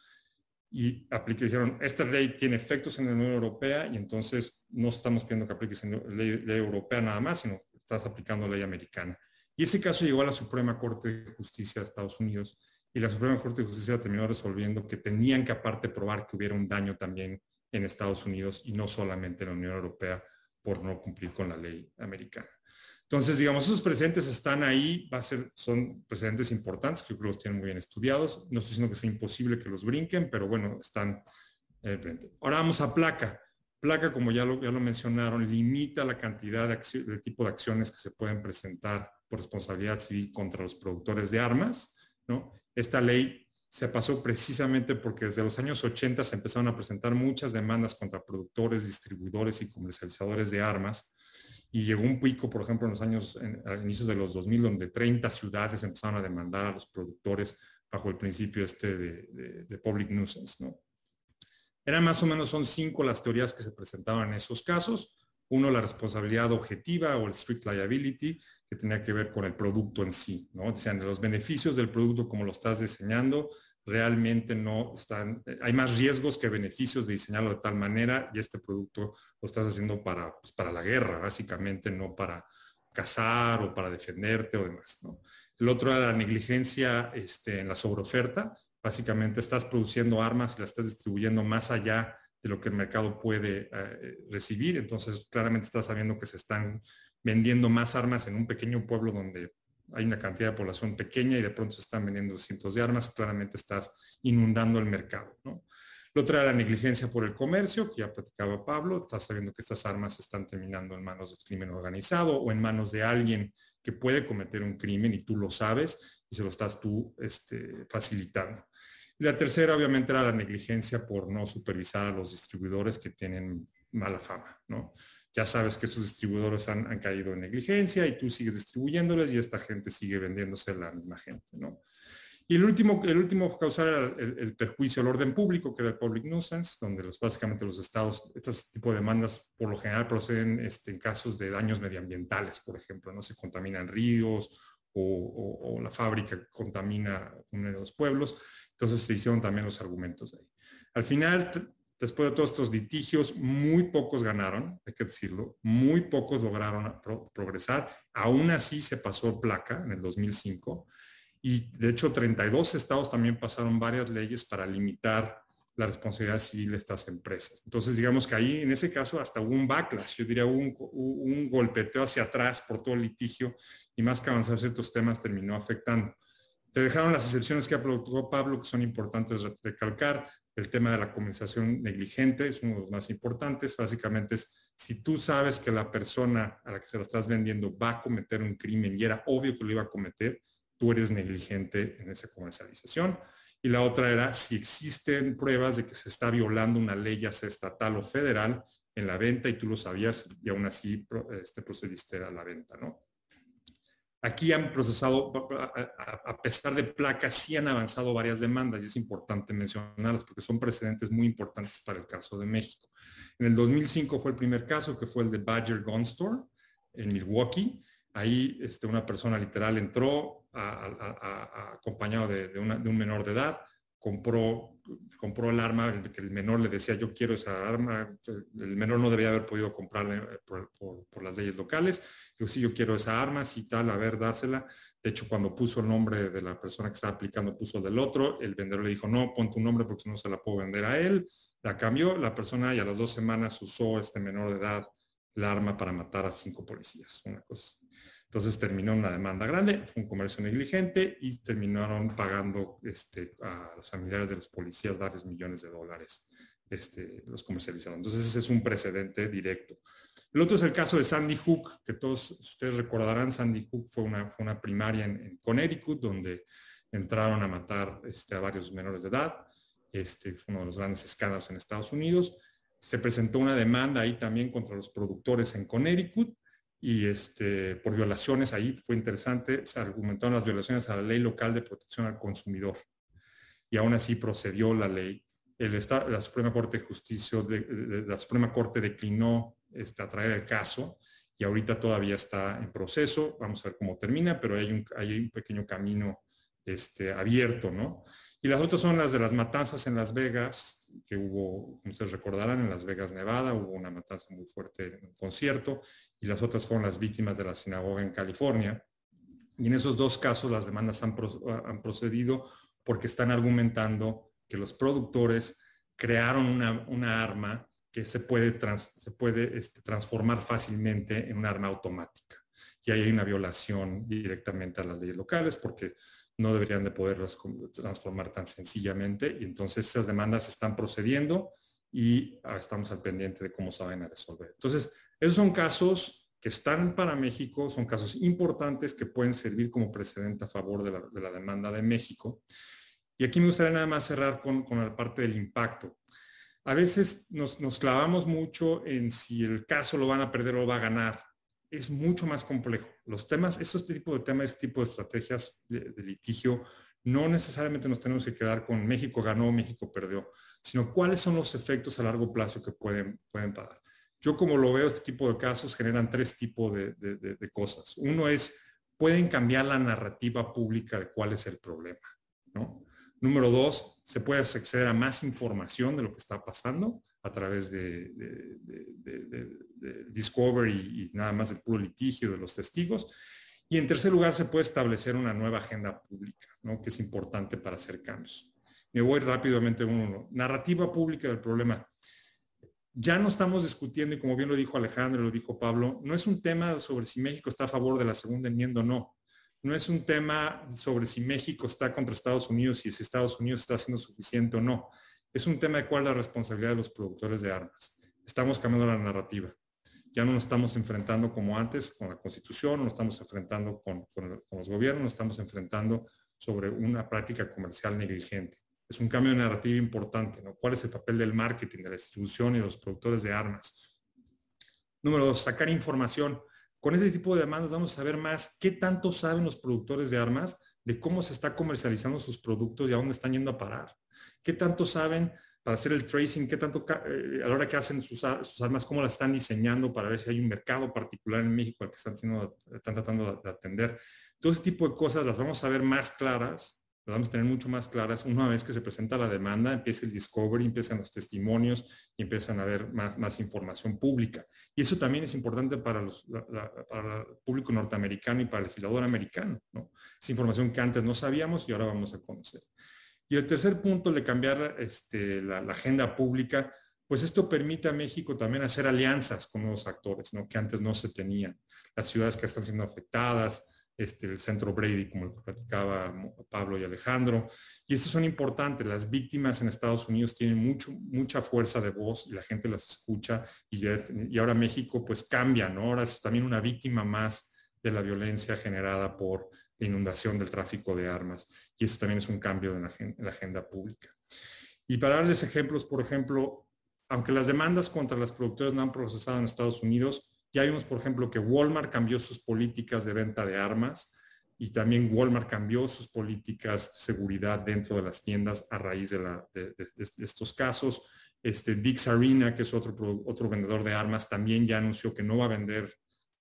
y aplique, dijeron, esta ley tiene efectos en la Unión Europea y entonces no estamos pidiendo que apliques ley, ley europea nada más, sino estás aplicando ley americana. Y ese caso llegó a la Suprema Corte de Justicia de Estados Unidos y la Suprema Corte de Justicia terminó resolviendo que tenían que aparte probar que hubiera un daño también en Estados Unidos y no solamente en la Unión Europea por no cumplir con la ley americana. Entonces, digamos, esos precedentes están ahí, va a ser, son precedentes importantes creo que los tienen muy bien estudiados. No estoy diciendo que sea imposible que los brinquen, pero bueno, están eh, frente. Ahora vamos a placa. Placa, como ya lo, ya lo mencionaron, limita la cantidad de, de tipo de acciones que se pueden presentar por responsabilidad civil contra los productores de armas. ¿no? Esta ley se pasó precisamente porque desde los años 80 se empezaron a presentar muchas demandas contra productores, distribuidores y comercializadores de armas. Y llegó un pico, por ejemplo, en los años, a inicios de los 2000, donde 30 ciudades empezaron a demandar a los productores bajo el principio este de, de public nuisance. ¿no? Eran más o menos, son cinco las teorías que se presentaban en esos casos. Uno, la responsabilidad objetiva o el strict liability, que tenía que ver con el producto en sí, ¿no? Decían, de los beneficios del producto como lo estás diseñando, realmente no están, hay más riesgos que beneficios de diseñarlo de tal manera y este producto lo estás haciendo para, pues, para la guerra, básicamente, no para cazar o para defenderte o demás, ¿no? El otro era la negligencia este, en la sobreoferta, Básicamente estás produciendo armas y las estás distribuyendo más allá de lo que el mercado puede eh, recibir. Entonces, claramente estás sabiendo que se están vendiendo más armas en un pequeño pueblo donde hay una cantidad de población pequeña y de pronto se están vendiendo cientos de armas. Claramente estás inundando el mercado. ¿no? Lo otra era la negligencia por el comercio, que ya platicaba Pablo. Estás sabiendo que estas armas están terminando en manos del crimen organizado o en manos de alguien que puede cometer un crimen y tú lo sabes y se lo estás tú este, facilitando. La tercera, obviamente, era la negligencia por no supervisar a los distribuidores que tienen mala fama, ¿no? Ya sabes que esos distribuidores han, caído en negligencia y tú sigues distribuyéndoles y esta gente sigue vendiéndose la misma gente, ¿no? Y el último, el último causar era el, perjuicio al orden público, que era el public nuisance, donde básicamente los estados, este tipo de demandas por lo general proceden este, en casos de daños medioambientales, por ejemplo, no se contaminan ríos o, la fábrica contamina uno de los pueblos. Entonces se hicieron también los argumentos ahí. Al final, después de todos estos litigios, muy pocos ganaron, hay que decirlo, muy pocos lograron progresar. Aún así se pasó placa en el 2005 y de hecho 32 estados también pasaron varias leyes para limitar la responsabilidad civil de estas empresas. Entonces, digamos que ahí, en ese caso, hasta hubo un backlash, yo diría un, golpeteo hacia atrás por todo el litigio y más que avanzar ciertos temas terminó afectando. Te dejaron las excepciones que ha producido Pablo, que son importantes recalcar. El tema de la compensación negligente es uno de los más importantes. Básicamente es si tú sabes que la persona a la que se lo estás vendiendo va a cometer un crimen y era obvio que lo iba a cometer, tú eres negligente en esa comercialización. Y la otra era si existen pruebas de que se está violando una ley, ya sea estatal o federal, en la venta y tú lo sabías y aún así este, procediste a la venta, ¿no? Aquí han procesado, a pesar de placas, sí han avanzado varias demandas y es importante mencionarlas porque son precedentes muy importantes para el caso de México. En el 2005 fue el primer caso, que fue el de Badger Gun Store en Milwaukee. Ahí este, una persona literal entró acompañado de, un menor de edad, compró, compró el arma, que el menor le decía yo quiero esa arma, el menor no debía haber podido comprarla eh, por las leyes locales yo sí, yo quiero esa arma, si tal, a ver, dásela. De hecho, cuando puso el nombre de la persona que estaba aplicando, puso el del otro, el vendedor le dijo, no, pon tu nombre porque no se la puedo vender a él. La cambió, la persona y a las dos semanas usó este menor de edad la arma para matar a cinco policías, una cosa. Entonces terminó una demanda grande, fue un comercio negligente y terminaron pagando este, a los familiares de los policías varios millones de dólares este, los comercializaron. Entonces ese es un precedente directo. El otro es el caso de Sandy Hook, que todos ustedes recordarán, Sandy Hook fue una, primaria en, Connecticut donde entraron a matar este, a varios menores de edad. Este fue uno de los grandes escándalos en Estados Unidos. Se presentó una demanda ahí también contra los productores en Connecticut y este, por violaciones, ahí fue interesante, se argumentaron las violaciones a la ley local de protección al consumidor. Y aún así procedió la ley. La Suprema Corte de Justicia, de, la Suprema Corte declinó este, a traer el caso y ahorita todavía está en proceso. Vamos a ver cómo termina, pero hay un, hay un pequeño camino este, abierto, ¿no? Y las otras son las de las matanzas en Las Vegas, que hubo, como ustedes recordarán, en Las Vegas, Nevada, hubo una matanza muy fuerte en un concierto, y las otras fueron las víctimas de la sinagoga en California. Y en esos dos casos las demandas han, han procedido porque están argumentando que los productores crearon una, una arma que se puede, se puede este, transformar fácilmente en un arma automática. Y ahí hay una violación directamente a las leyes locales porque no deberían de poderlas transformar tan sencillamente. Y entonces esas demandas están procediendo y ah, estamos al pendiente de cómo se van a resolver. Entonces, esos son casos que están para México, son casos importantes que pueden servir como precedente a favor de la, demanda de México. Y aquí me gustaría nada más cerrar con, la parte del impacto. A veces nos, clavamos mucho en si el caso lo van a perder o va a ganar. Es mucho más complejo. Los temas, este tipo de temas, este tipo de estrategias de, litigio, no necesariamente nos tenemos que quedar con México ganó, México perdió, sino cuáles son los efectos a largo plazo que pueden, pueden pagar. Yo como lo veo, este tipo de casos generan tres tipos de, cosas. Uno es, pueden cambiar la narrativa pública de cuál es el problema. ¿no? Número dos, se puede acceder a más información de lo que está pasando a través de, Discovery y, nada más del puro litigio de los testigos. Y en tercer lugar, se puede establecer una nueva agenda pública, ¿no? que es importante para hacer cambios. Me voy rápidamente a uno. Narrativa pública del problema ya no estamos discutiendo, y como bien lo dijo Alejandro, lo dijo Pablo, no es un tema sobre si México está a favor de la segunda enmienda o no. No es un tema sobre si México está contra Estados Unidos y si Estados Unidos está haciendo suficiente o no. Es un tema de cuál es la responsabilidad de los productores de armas. Estamos cambiando la narrativa. Ya no nos estamos enfrentando como antes con la Constitución, no nos estamos enfrentando con, los gobiernos, nos estamos enfrentando sobre una práctica comercial negligente es un cambio de narrativa importante. ¿Cuál es el papel del marketing, de la distribución y de los productores de armas? Número dos, sacar información. Con ese tipo de demandas vamos a saber más qué tanto saben los productores de armas de cómo se está comercializando sus productos y a dónde están yendo a parar. ¿Qué tanto saben para hacer el tracing? ¿Qué tanto eh, a la hora que hacen sus, armas, cómo las están diseñando para ver si hay un mercado particular en México al que están, están tratando de atender? Todo ese tipo de cosas las vamos a ver más claras las vamos a tener mucho más claras una vez que se presenta la demanda, empieza el discovery, empiezan los testimonios y empiezan a haber más, más información pública. Y eso también es importante para, el público norteamericano y para el legislador americano. ¿no? Es información que antes no sabíamos y ahora vamos a conocer. Y el tercer punto de cambiar este, la, agenda pública, pues esto permite a México también hacer alianzas con nuevos actores, ¿no? que antes no se tenían. Las ciudades que están siendo afectadas, este, el centro Brady, como que platicaba Pablo y Alejandro. Y estos son importantes. Las víctimas en Estados Unidos tienen mucho, mucha fuerza de voz y la gente las escucha. Y, y ahora México pues cambia, ¿no? Ahora es también una víctima más de la violencia generada por la inundación del tráfico de armas. Y eso también es un cambio en la, en la agenda pública. Y para darles ejemplos, por ejemplo, aunque las demandas contra las productoras no han procesado en Estados Unidos, ya vimos, por ejemplo, que Walmart cambió sus políticas de venta de armas y también Walmart cambió sus políticas de seguridad dentro de las tiendas a raíz de, estos casos. Este, Dix Arena, que es otro, otro vendedor de armas, también ya anunció que no va a vender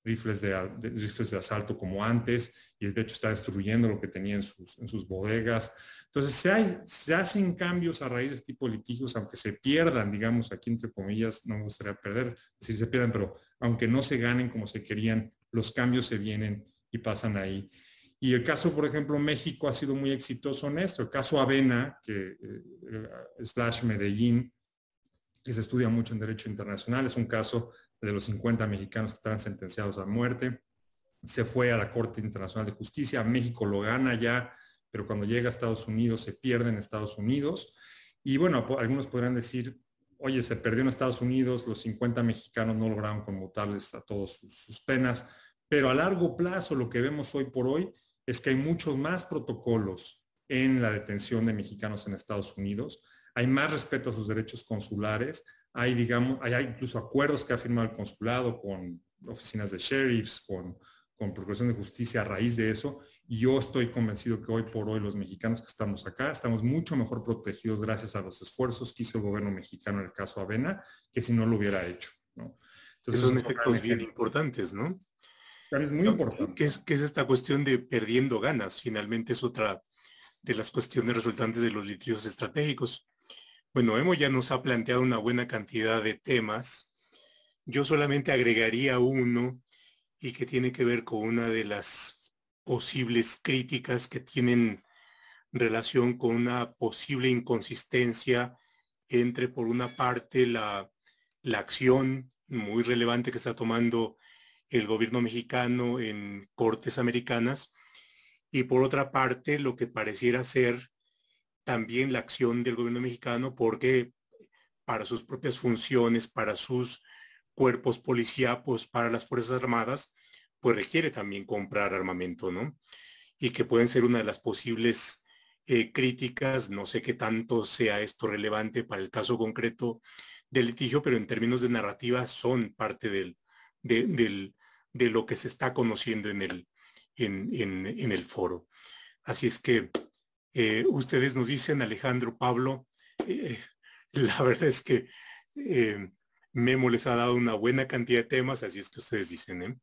rifles de, rifles de asalto como antes y de hecho está destruyendo lo que tenía en sus, en sus bodegas. Entonces, se, se, hacen cambios a raíz de este tipo de litigios, aunque se pierdan, digamos, aquí entre comillas, no me gustaría perder, si se pierdan, pero aunque no se ganen como se querían, los cambios se vienen y pasan ahí. Y el caso, por ejemplo, México ha sido muy exitoso en esto. El caso Avena, que eh, slash Medellín, que se estudia mucho en derecho internacional, es un caso de los 50 mexicanos que están sentenciados a muerte. Se fue a la Corte Internacional de Justicia, México lo gana ya, pero cuando llega a Estados Unidos se pierde en Estados Unidos. Y bueno, algunos podrán decir, oye, se perdió en Estados Unidos, los 50 mexicanos no lograron conmutarles a todos sus, penas, pero a largo plazo lo que vemos hoy por hoy es que hay muchos más protocolos en la detención de mexicanos en Estados Unidos, hay más respeto a sus derechos consulares, hay, digamos, hay incluso acuerdos que ha firmado el consulado con oficinas de sheriffs, con, con Procuración de Justicia a raíz de eso, yo estoy convencido que hoy por hoy los mexicanos que estamos acá estamos mucho mejor protegidos gracias a los esfuerzos que hizo el gobierno mexicano en el caso Avena que si no lo hubiera hecho. ¿no? Entonces, son efectos bien importantes, ¿no? Es muy importante. ¿Qué es, ¿Qué es esta cuestión de perdiendo ganas? Finalmente es otra de las cuestiones resultantes de los litigios estratégicos. Bueno, Emo ya nos ha planteado una buena cantidad de temas. Yo solamente agregaría uno y que tiene que ver con una de las posibles críticas que tienen relación con una posible inconsistencia entre, por una parte, la, la acción muy relevante que está tomando el gobierno mexicano en cortes americanas y por otra parte lo que pareciera ser también la acción del gobierno mexicano porque para sus propias funciones, para sus cuerpos policíacos para las Fuerzas Armadas, pues requiere también comprar armamento, ¿no? Y que pueden ser una de las posibles eh, críticas, no sé qué tanto sea esto relevante para el caso concreto del litigio, pero en términos de narrativa son parte del, de, lo que se está conociendo en el, en, el foro. Así es que eh, ustedes nos dicen, Alejandro, Pablo, eh, la verdad es que Memo les ha dado una buena cantidad de temas, así es que ustedes dicen, ¿eh?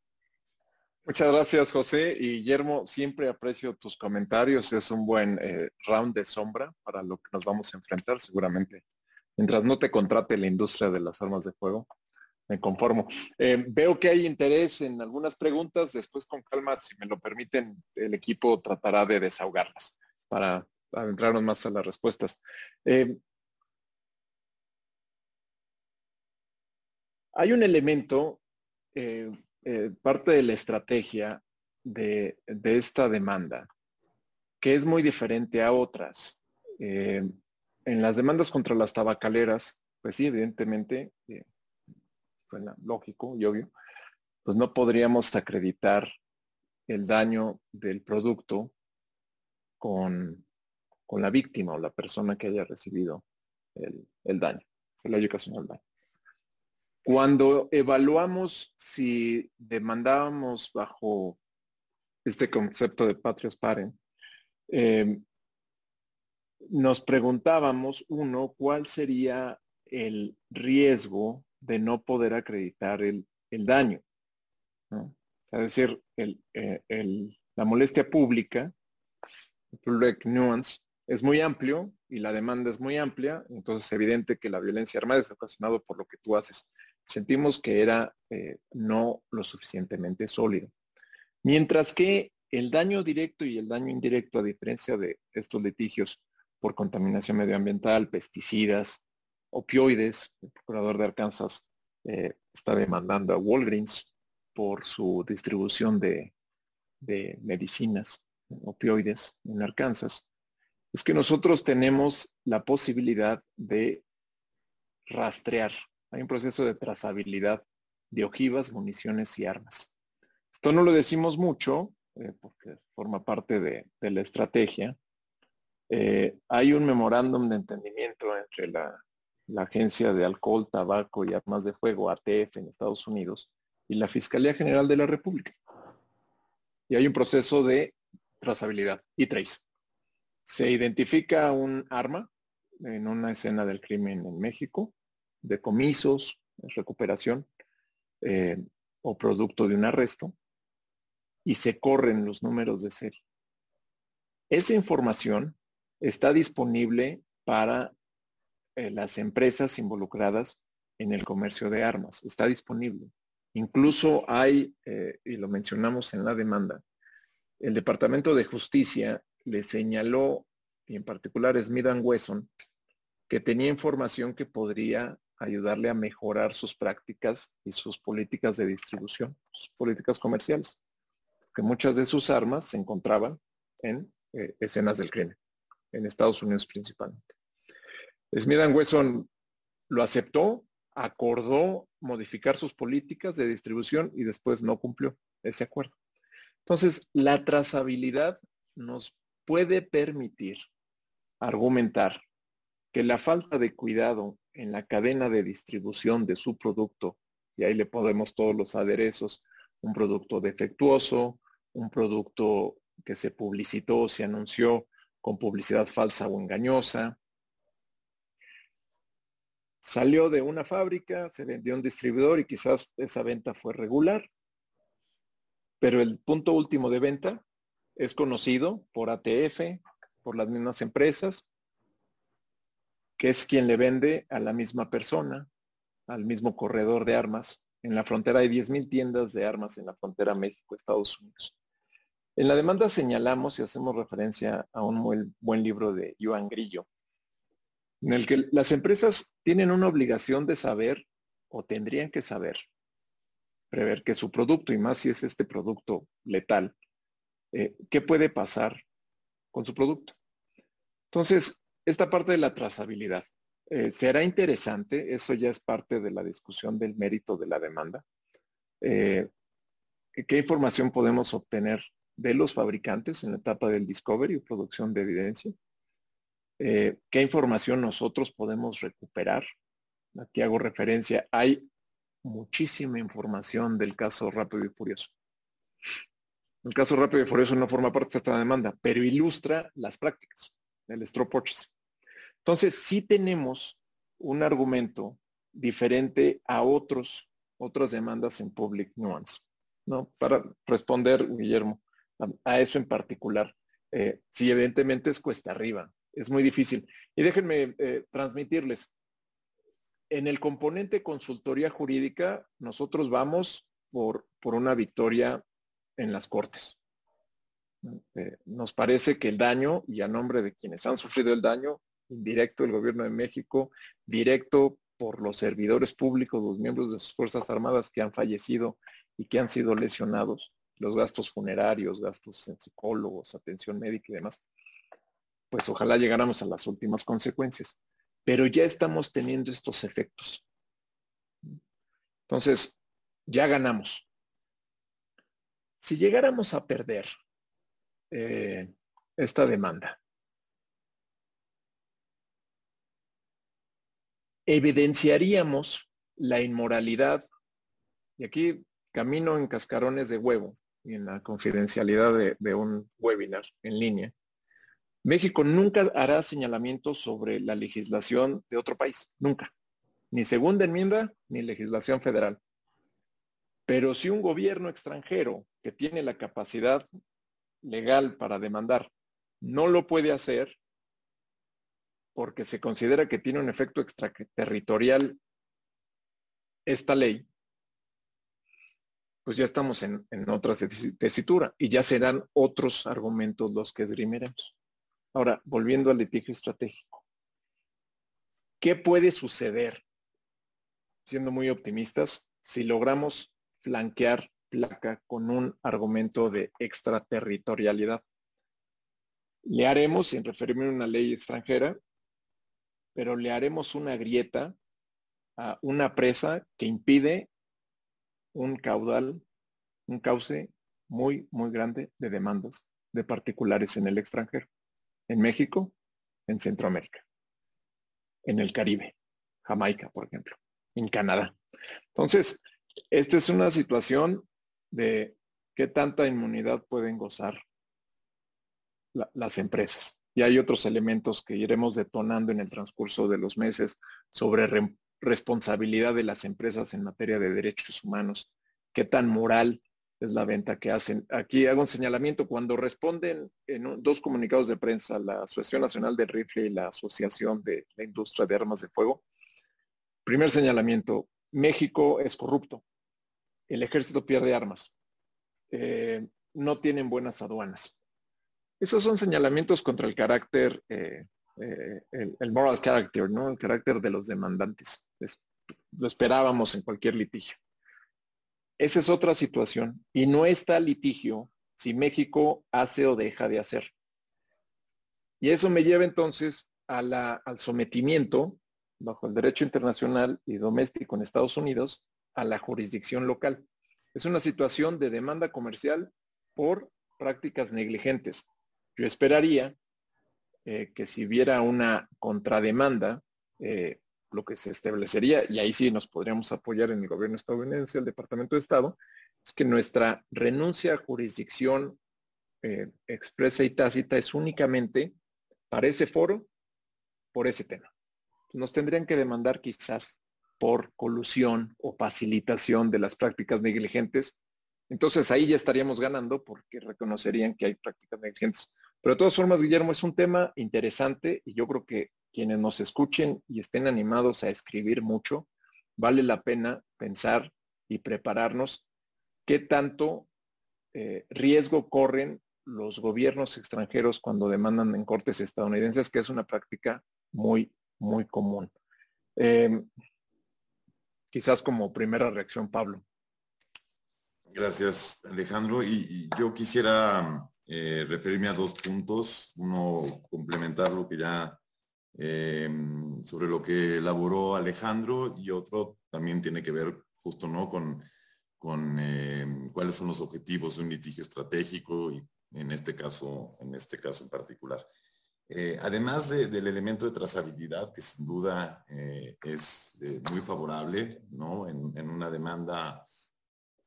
Muchas gracias, José. Y Guillermo, siempre aprecio tus comentarios. Es un buen eh, round de sombra para lo que nos vamos a enfrentar, seguramente. Mientras no te contrate la industria de las armas de fuego, me conformo. Eh, veo que hay interés en algunas preguntas. Después, con calma, si me lo permiten, el equipo tratará de desahogarlas para adentrarnos más a las respuestas. Eh, hay un elemento eh, parte de la estrategia de, esta demanda, que es muy diferente a otras. Eh, en las demandas contra las tabacaleras, pues sí, evidentemente, eh, suena lógico y obvio, pues no podríamos acreditar el daño del producto con, la víctima o la persona que haya recibido el, daño, se le haya el daño. Cuando evaluamos si demandábamos bajo este concepto de patrios paren, eh, nos preguntábamos, uno, cuál sería el riesgo de no poder acreditar el, daño. Es decir, eh, la molestia pública, public nuance, es muy amplio y la demanda es muy amplia, entonces es evidente que la violencia armada es ocasionado por lo que tú haces sentimos que era eh, no lo suficientemente sólido. Mientras que el daño directo y el daño indirecto, a diferencia de estos litigios por contaminación medioambiental, pesticidas, opioides, el procurador de Arkansas eh, está demandando a Walgreens por su distribución de, de medicinas, opioides en Arkansas, es que nosotros tenemos la posibilidad de rastrear hay un proceso de trazabilidad de ojivas, municiones y armas. Esto no lo decimos mucho eh, porque forma parte de, la estrategia. Eh, hay un memorándum de entendimiento entre la, Agencia de Alcohol, Tabaco y Armas de Fuego, ATF, en Estados Unidos, y la Fiscalía General de la República. Y hay un proceso de trazabilidad y trace. Se identifica un arma en una escena del crimen en México, decomisos, recuperación eh, o producto de un arresto y se corren los números de serie. Esa información está disponible para eh, las empresas involucradas en el comercio de armas. Está disponible. Incluso hay, eh, y lo mencionamos en la demanda, el Departamento de Justicia le señaló, y en particular Smith Wesson, que tenía información que podría ayudarle a mejorar sus prácticas y sus políticas de distribución, sus políticas comerciales, que muchas de sus armas se encontraban en eh, escenas del crimen, en Estados Unidos principalmente. Smith Wesson lo aceptó, acordó modificar sus políticas de distribución y después no cumplió ese acuerdo. Entonces, la trazabilidad nos puede permitir argumentar que la falta de cuidado en la cadena de distribución de su producto, y ahí le podemos todos los aderezos, un producto defectuoso, un producto que se publicitó, se anunció con publicidad falsa o engañosa. Salió de una fábrica, se vendió a un distribuidor y quizás esa venta fue regular, pero el punto último de venta es conocido por ATF, por las mismas empresas, que es quien le vende a la misma persona, al mismo corredor de armas. En la frontera hay 10.000 tiendas de armas en la frontera México-Estados Unidos. En la demanda señalamos y hacemos referencia a un muy buen libro de Joan Grillo, en el que las empresas tienen una obligación de saber o tendrían que saber, prever que su producto, y más si es este producto letal, eh, ¿qué puede pasar con su producto? Entonces, esta parte de la trazabilidad. Eh, será interesante, eso ya es parte de la discusión del mérito de la demanda. Eh, ¿Qué información podemos obtener de los fabricantes en la etapa del discovery o producción de evidencia? Eh, ¿Qué información nosotros podemos recuperar? Aquí hago referencia, hay muchísima información del caso Rápido y Furioso. El caso Rápido y Furioso no forma parte de esta demanda, pero ilustra las prácticas del straw Entonces, sí tenemos un argumento diferente a otros, otras demandas en public nuance. ¿no? Para responder, Guillermo, a, eso en particular. Eh, sí, evidentemente es cuesta arriba, es muy difícil. Y déjenme eh, transmitirles, en el componente consultoría jurídica, nosotros vamos por, por una victoria en las cortes. Eh, nos parece que el daño, y a nombre de quienes han sufrido el daño, indirecto del gobierno de México, directo por los servidores públicos, los miembros de sus Fuerzas Armadas que han fallecido y que han sido lesionados, los gastos funerarios, gastos en psicólogos, atención médica y demás, pues ojalá llegáramos a las últimas consecuencias. Pero ya estamos teniendo estos efectos. Entonces, ya ganamos. Si llegáramos a perder eh, esta demanda, evidenciaríamos la inmoralidad, y aquí camino en cascarones de huevo y en la confidencialidad de, un webinar en línea. México nunca hará señalamientos sobre la legislación de otro país, nunca. Ni segunda enmienda, ni legislación federal. Pero si un gobierno extranjero que tiene la capacidad legal para demandar no lo puede hacer, porque se considera que tiene un efecto extraterritorial esta ley, pues ya estamos en, otra tesitura y ya serán otros argumentos los que esgrimiremos. Ahora, volviendo al litigio estratégico. ¿Qué puede suceder, siendo muy optimistas, si logramos flanquear placa con un argumento de extraterritorialidad? Le haremos, sin referirme a una ley extranjera, pero le haremos una grieta a una presa que impide un caudal, un cauce muy, muy grande de demandas de particulares en el extranjero, en México, en Centroamérica, en el Caribe, Jamaica, por ejemplo, en Canadá. Entonces, esta es una situación de qué tanta inmunidad pueden gozar las empresas y hay otros elementos que iremos detonando en el transcurso de los meses sobre responsabilidad de las empresas en materia de derechos humanos, qué tan moral es la venta que hacen. Aquí hago un señalamiento. Cuando responden en dos comunicados de prensa, la Asociación Nacional del Rifle y la Asociación de la Industria de Armas de Fuego, primer señalamiento, México es corrupto, el ejército pierde armas, eh, no tienen buenas aduanas. Esos son señalamientos contra el carácter, eh, eh, el, moral character, ¿no? El carácter de los demandantes. lo esperábamos en cualquier litigio. Esa es otra situación. Y no está litigio si México hace o deja de hacer. Y eso me lleva entonces al sometimiento, bajo el derecho internacional y doméstico en Estados Unidos, a la jurisdicción local. Es una situación de demanda comercial por prácticas negligentes. Yo esperaría eh, que si hubiera una contrademanda, eh, lo que se establecería, y ahí sí nos podríamos apoyar en el gobierno estadounidense, el Departamento de Estado, es que nuestra renuncia a jurisdicción eh, expresa y tácita es únicamente para ese foro, por ese tema. Nos tendrían que demandar quizás por colusión o facilitación de las prácticas negligentes. Entonces ahí ya estaríamos ganando porque reconocerían que hay prácticas negligentes. Pero de todas formas, Guillermo, es un tema interesante y yo creo que quienes nos escuchen y estén animados a escribir mucho, vale la pena pensar y prepararnos qué tanto eh, riesgo corren los gobiernos extranjeros cuando demandan en cortes estadounidenses, que es una práctica muy, muy común. Em, quizás como primera reacción, Pablo. Gracias, Alejandro. y yo quisiera eh, referirme a dos puntos. Uno, complementar lo que ya eh, sobre lo que elaboró Alejandro y otro también tiene que ver justo ¿no? con, con eh, cuáles son los objetivos de un litigio estratégico y en este caso, en este caso en particular. Eh, además del elemento de trazabilidad, que sin duda eh, es muy favorable ¿no? en, una demanda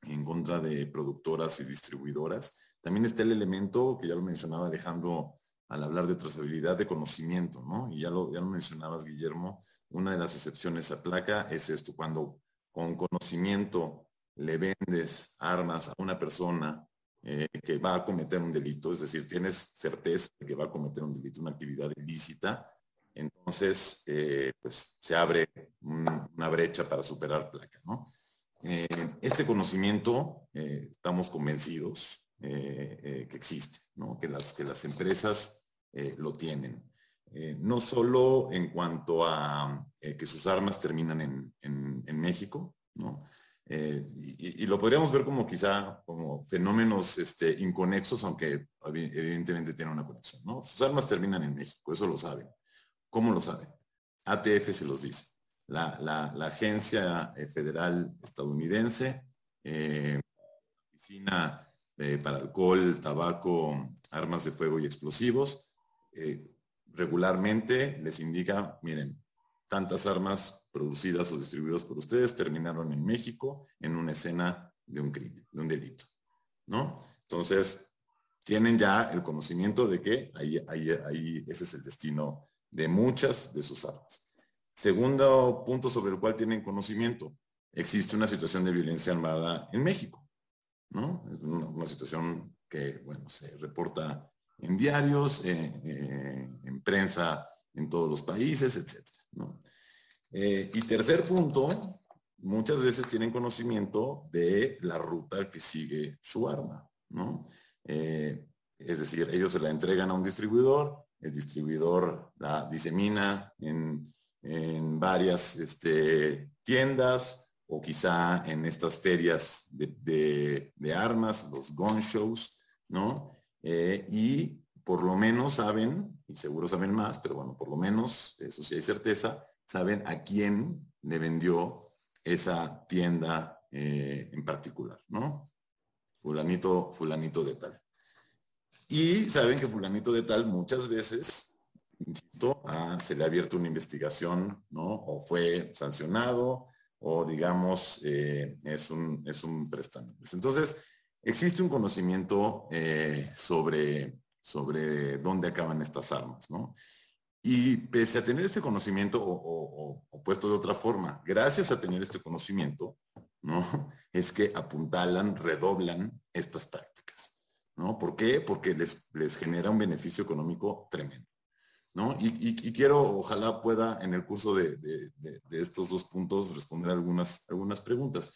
en contra de productoras y distribuidoras, también está el elemento que ya lo mencionaba Alejandro al hablar de trazabilidad de conocimiento, ¿no? Y ya lo, ya lo mencionabas, Guillermo, una de las excepciones a placa es esto, cuando con conocimiento le vendes armas a una persona eh, que va a cometer un delito, es decir, tienes certeza de que va a cometer un delito, una actividad ilícita, entonces eh, pues se abre una brecha para superar placa, ¿no? Eh, este conocimiento, estamos convencidos que existe. Que las, que las empresas eh, lo tienen. Eh, no solo en cuanto a eh, que sus armas terminan en, México, ¿no? Y, lo podríamos ver como quizá como fenómenos este, inconexos, aunque evidentemente tienen una conexión, ¿no? Sus armas terminan en México, eso lo saben. ¿Cómo lo saben? ATF se los dice. La, la agencia federal estadounidense, Oficina para Alcohol, Tabaco, Armas de Fuego y Explosivos, eh, regularmente les indica, miren, tantas armas producidas o distribuidas por ustedes terminaron en México en una escena de un crimen, de un delito, ¿no? Entonces, tienen ya el conocimiento de que ahí, ahí, ahí ese es el destino de muchas de sus armas. Segundo punto sobre el cual tienen conocimiento, existe una situación de violencia armada en México, ¿no? Es una, una situación que, bueno, se reporta en diarios, en prensa en todos los países, etc. Eh, y tercer punto, muchas veces tienen conocimiento de la ruta que sigue su arma. ¿no? Eh, es decir, ellos se la entregan a un distribuidor, el distribuidor la disemina en, en varias este, tiendas o quizá en estas ferias de, armas, los gun shows, ¿no? Eh, y por lo menos saben, y seguro saben más, pero bueno, por lo menos, eso sí hay certeza, saben a quién le vendió esa tienda eh, en particular, ¿no? Fulanito, fulanito de tal. Y saben que fulanito de tal muchas veces, insisto, se le ha abierto una investigación, ¿no? O fue sancionado, o digamos, eh, es un, es un prestante. Entonces, existe un conocimiento eh, sobre, sobre dónde acaban estas armas, ¿no? Y pese a tener ese conocimiento, o, puesto de otra forma, gracias a tener este conocimiento, ¿no? Es que apuntalan, redoblan estas prácticas, ¿no? ¿Por qué? Porque les, les genera un beneficio económico tremendo, Y, quiero, ojalá pueda en el curso de, estos dos puntos responder algunas, algunas preguntas.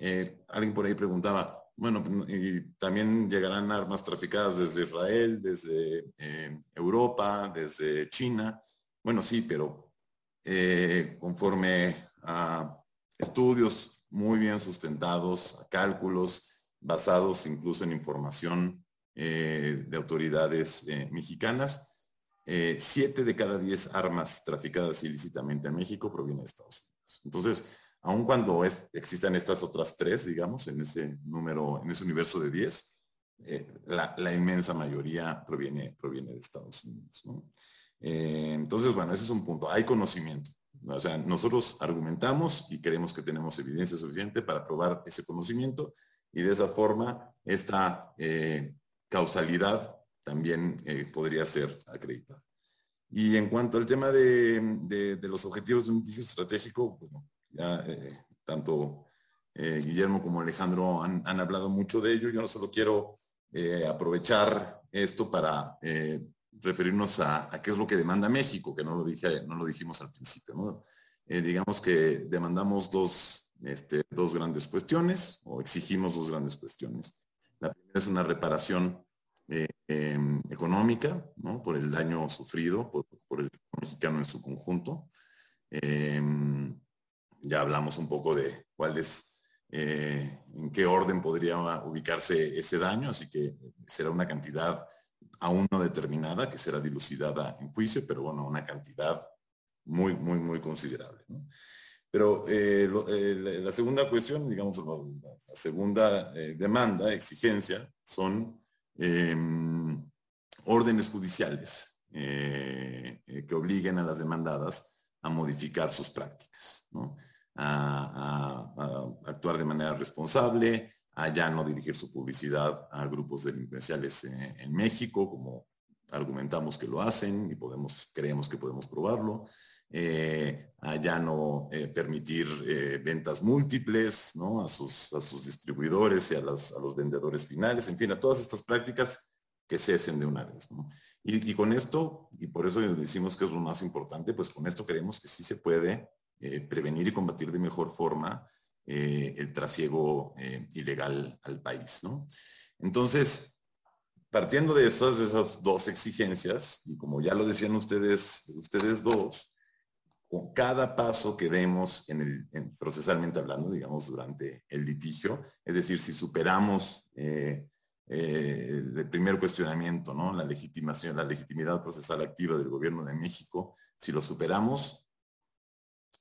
Eh, alguien por ahí preguntaba, bueno, también llegarán armas traficadas desde Israel, desde eh, Europa, desde China. Bueno, sí, pero eh, conforme a estudios muy bien sustentados, a cálculos basados incluso en información de autoridades mexicanas, siete de cada diez armas traficadas ilícitamente en México provienen de Estados Unidos. Entonces, aun cuando existan estas otras tres, digamos, en ese número, en ese universo de 10, eh, la, inmensa mayoría proviene, proviene de Estados Unidos. Eh, entonces, bueno, ese es un punto. Hay conocimiento. O sea, nosotros argumentamos y creemos que tenemos evidencia suficiente para probar ese conocimiento y de esa forma esta eh, causalidad también podría ser acreditada. Y en cuanto al tema de, de los objetivos de un litigio estratégico, bueno, ya eh, tanto eh, Guillermo como Alejandro han, hablado mucho de ello. Yo solo quiero eh, aprovechar esto para referirnos a, qué es lo que demanda México, que no lo, dije, no lo dijimos al principio. digamos que demandamos dos, este, dos grandes cuestiones o exigimos dos grandes cuestiones. La primera es una reparación em, económica ¿no? por el daño sufrido por, el mexicano en su conjunto. Em, ya hablamos un poco de cuál es, eh, en qué orden podría ubicarse ese daño, así que será una cantidad aún no determinada, que será dilucidada en juicio, pero bueno, una cantidad muy, muy, muy considerable. Pero eh, eh, la segunda cuestión, digamos, la, segunda eh, demanda, exigencia, son em, órdenes judiciales que obliguen a las demandadas a modificar sus prácticas, a, actuar de manera responsable, a ya no dirigir su publicidad a grupos delincuenciales en México, como argumentamos que lo hacen y podemos, creemos que podemos probarlo, eh, a ya no eh, permitir eh, ventas múltiples ¿no? a, sus, a sus distribuidores y a, las, a, los vendedores finales, en fin, a todas estas prácticas que cesen de una vez. Y, con esto, y por eso decimos que es lo más importante, pues con esto creemos que sí se puede prevenir y combatir de mejor forma el trasiego ilegal al país. Entonces, partiendo de esas, de esas dos exigencias, y como ya lo decían ustedes, ustedes dos, con cada paso que demos en el, procesalmente hablando, digamos, durante el litigio, es decir, si superamos eh, eh, el primer cuestionamiento, ¿no? La legitimación, la legitimidad procesal activa del gobierno de México, si lo superamos,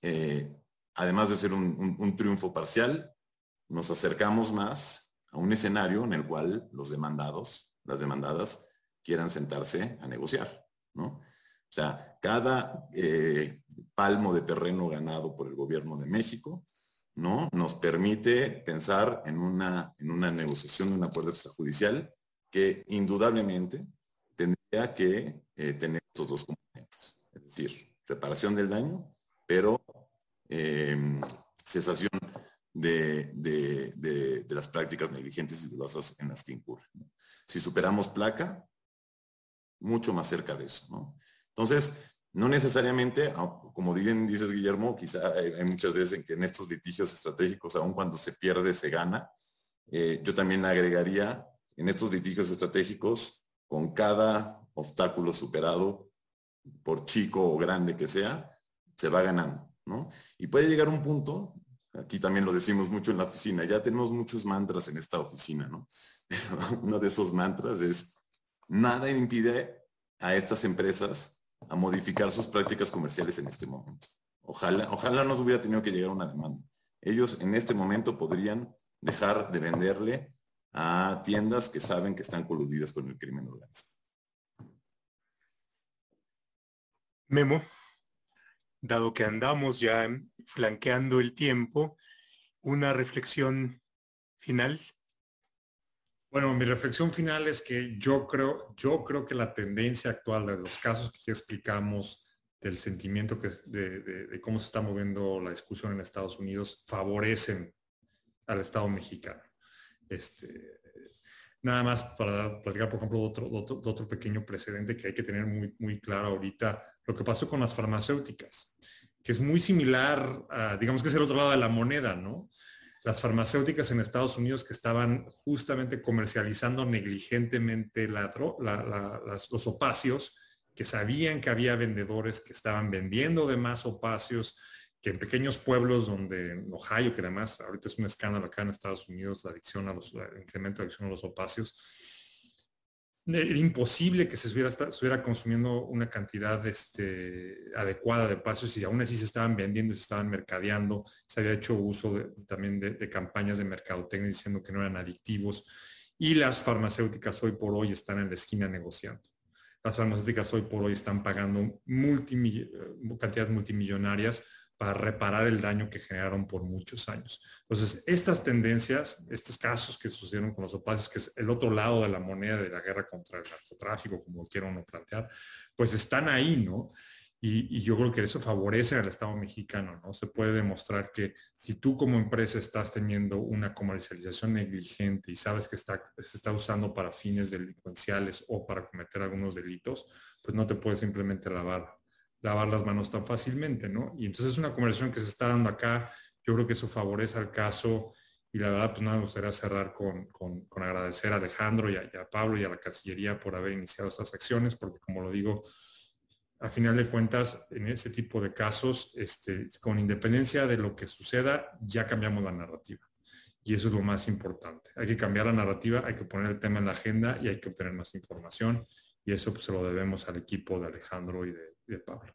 eh, además de ser un triunfo parcial, nos acercamos más a un escenario en el cual los demandados las demandadas quieran sentarse a negociar, ¿no? O sea, cada palmo de terreno ganado por el gobierno de México, ¿no? Nos permite pensar en una, en una negociación de un acuerdo extrajudicial que indudablemente tendría que eh, tener estos dos componentes, es decir, reparación del daño, pero em, cesación de, de, las prácticas negligentes y dolosas en las que incurren. Si superamos placa, mucho más cerca de eso. ¿no? Entonces, no necesariamente, como bien dices Guillermo, quizá hay, muchas veces en que en estos litigios estratégicos, aun cuando se pierde, se gana. Eh, yo también agregaría, en estos litigios estratégicos, con cada obstáculo superado, por chico o grande que sea, se va ganando. ¿no? Y puede llegar un punto Aquí también lo decimos mucho en la oficina. Ya tenemos muchos mantras en esta oficina, ¿no? Uno de esos mantras es, nada impide a estas empresas a modificar sus prácticas comerciales en este momento. Ojalá, ojalá no hubiera tenido que llegar a una demanda. Ellos en este momento podrían dejar de venderle a tiendas que saben que están coludidas con el crimen organizado. Memo dado que andamos ya flanqueando el tiempo, una reflexión final. Bueno, mi reflexión final es que yo creo, yo creo que la tendencia actual de los casos que ya explicamos, del sentimiento que, de, cómo se está moviendo la discusión en Estados Unidos, favorecen al Estado mexicano. Este, nada más para platicar, por ejemplo, otro, otro, otro pequeño precedente que hay que tener muy, muy claro ahorita lo que pasó con las farmacéuticas, que es muy similar a, digamos que es el otro lado de la moneda, ¿no? Las farmacéuticas en Estados Unidos que estaban justamente comercializando negligentemente los opacios, que sabían que había vendedores que estaban vendiendo de más opacios, que en pequeños pueblos donde en Ohio, que además ahorita es un escándalo acá en Estados Unidos, la adicción a los, el incremento de adicción a los opacios, era imposible que se estuviera, consumiendo una cantidad este, adecuada de pasos y aún así se estaban vendiendo se estaban mercadeando. Se había hecho uso también de, campañas de mercadotecnia diciendo que no eran adictivos. Y las farmacéuticas hoy por hoy están en la esquina negociando. Las farmacéuticas hoy por hoy están pagando cantidades multimillonarias para reparar el daño que generaron por muchos años. Entonces, estas tendencias, estos casos que sucedieron con los opacios, que es el otro lado de la moneda de la guerra contra el narcotráfico, como quiera uno plantear, pues están ahí, ¿no? Y, yo creo que eso favorece al Estado mexicano, ¿no? Se puede demostrar que si tú como empresa estás teniendo una comercialización negligente y sabes que está, se está usando para fines delincuenciales o para cometer algunos delitos, pues no te puedes simplemente lavar lavar las manos tan fácilmente, ¿no? Y entonces es una conversación que se está dando acá. Yo creo que eso favorece al caso y la verdad, pues nada, me gustaría cerrar con, agradecer a Alejandro y a, Pablo y a la Cancillería por haber iniciado estas acciones, porque como lo digo, a final de cuentas, en este tipo de casos, este, con independencia de lo que suceda, ya cambiamos la narrativa. Y eso es lo más importante. Hay que cambiar la narrativa, hay que poner el tema en la agenda y hay que obtener más información. Y eso pues, se lo debemos al equipo de Alejandro y de, de Pablo.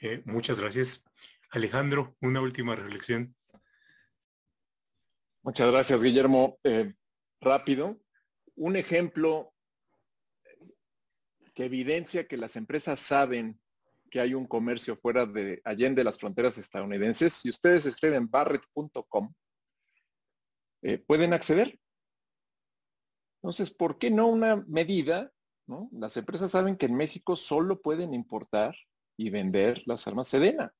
Eh, muchas gracias. Alejandro, una última reflexión. Muchas gracias, Guillermo. Eh, rápido, un ejemplo que evidencia que las empresas saben que hay un comercio fuera de allende las fronteras estadounidenses. Si ustedes escriben barrett.com, eh, pueden acceder. Entonces, ¿por qué no una medida? Las empresas saben que en México solo pueden importar y vender las armas Sedena.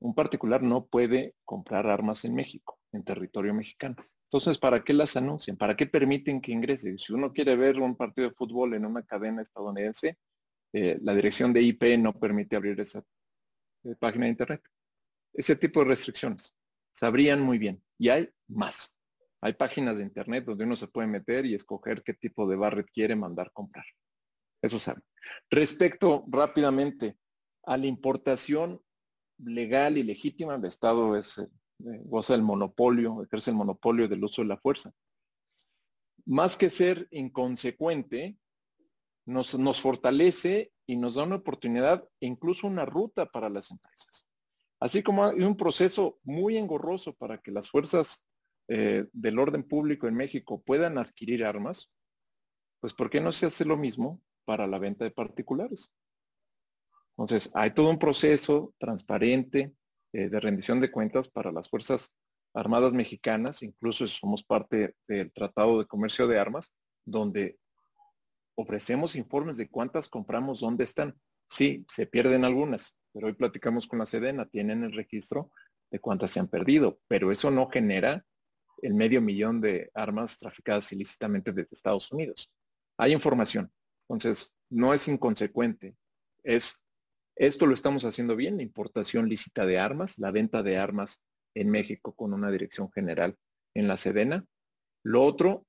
Un particular no puede comprar armas en México, en territorio mexicano. Entonces, ¿para qué las anuncian? ¿Para qué permiten que ingrese? Si uno quiere ver un partido de fútbol en una cadena estadounidense, eh, la dirección de IP no permite abrir esa eh, página de Internet. Ese tipo de restricciones. Sabrían muy bien. Y hay más. Hay páginas de Internet donde uno se puede meter y escoger qué tipo de barret quiere mandar comprar. Eso sabe. Respecto rápidamente a la importación legal y legítima, el Estado es eh, goza del monopolio, ejerce el monopolio del uso de la fuerza. Más que ser inconsecuente, nos, nos fortalece y nos da una oportunidad e incluso una ruta para las empresas. Así como hay un proceso muy engorroso para que las fuerzas eh, del orden público en México puedan adquirir armas, pues ¿por qué no se hace lo mismo para la venta de particulares? Entonces, hay todo un proceso transparente, eh, de rendición de cuentas para las Fuerzas Armadas Mexicanas, incluso somos parte del Tratado de Comercio de Armas, donde ofrecemos informes de cuántas compramos, dónde están. Sí, se pierden algunas, pero hoy platicamos con la Sedena, tienen el registro de cuántas se han perdido, pero eso no genera el medio millón de armas traficadas ilícitamente desde Estados Unidos. Hay información, entonces no es inconsecuente, es esto lo estamos haciendo bien, la importación lícita de armas, la venta de armas en México con una dirección general en la Sedena. Lo otro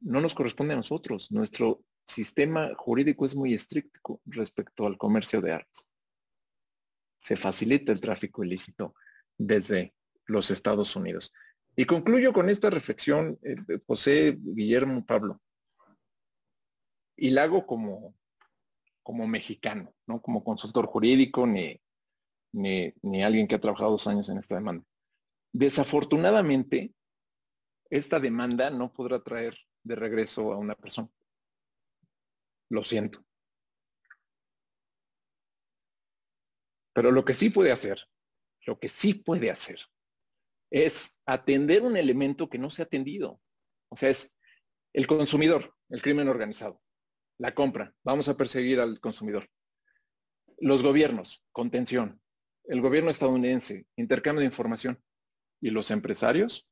no nos corresponde a nosotros. Nuestro sistema jurídico es muy estricto respecto al comercio de armas. Se facilita el tráfico ilícito desde los Estados Unidos. Y concluyo con esta reflexión, eh, José Guillermo Pablo. Y la hago como como mexicano, no como consultor jurídico ni, ni, alguien que ha trabajado dos años en esta demanda. Desafortunadamente, esta demanda no podrá traer de regreso a una persona. Lo siento. Pero lo que sí puede hacer, lo que sí puede hacer, es atender un elemento que no se ha atendido. O sea, es el consumidor, el crimen organizado la compra, vamos a perseguir al consumidor. Los gobiernos, contención. El gobierno estadounidense, intercambio de información. Y los empresarios,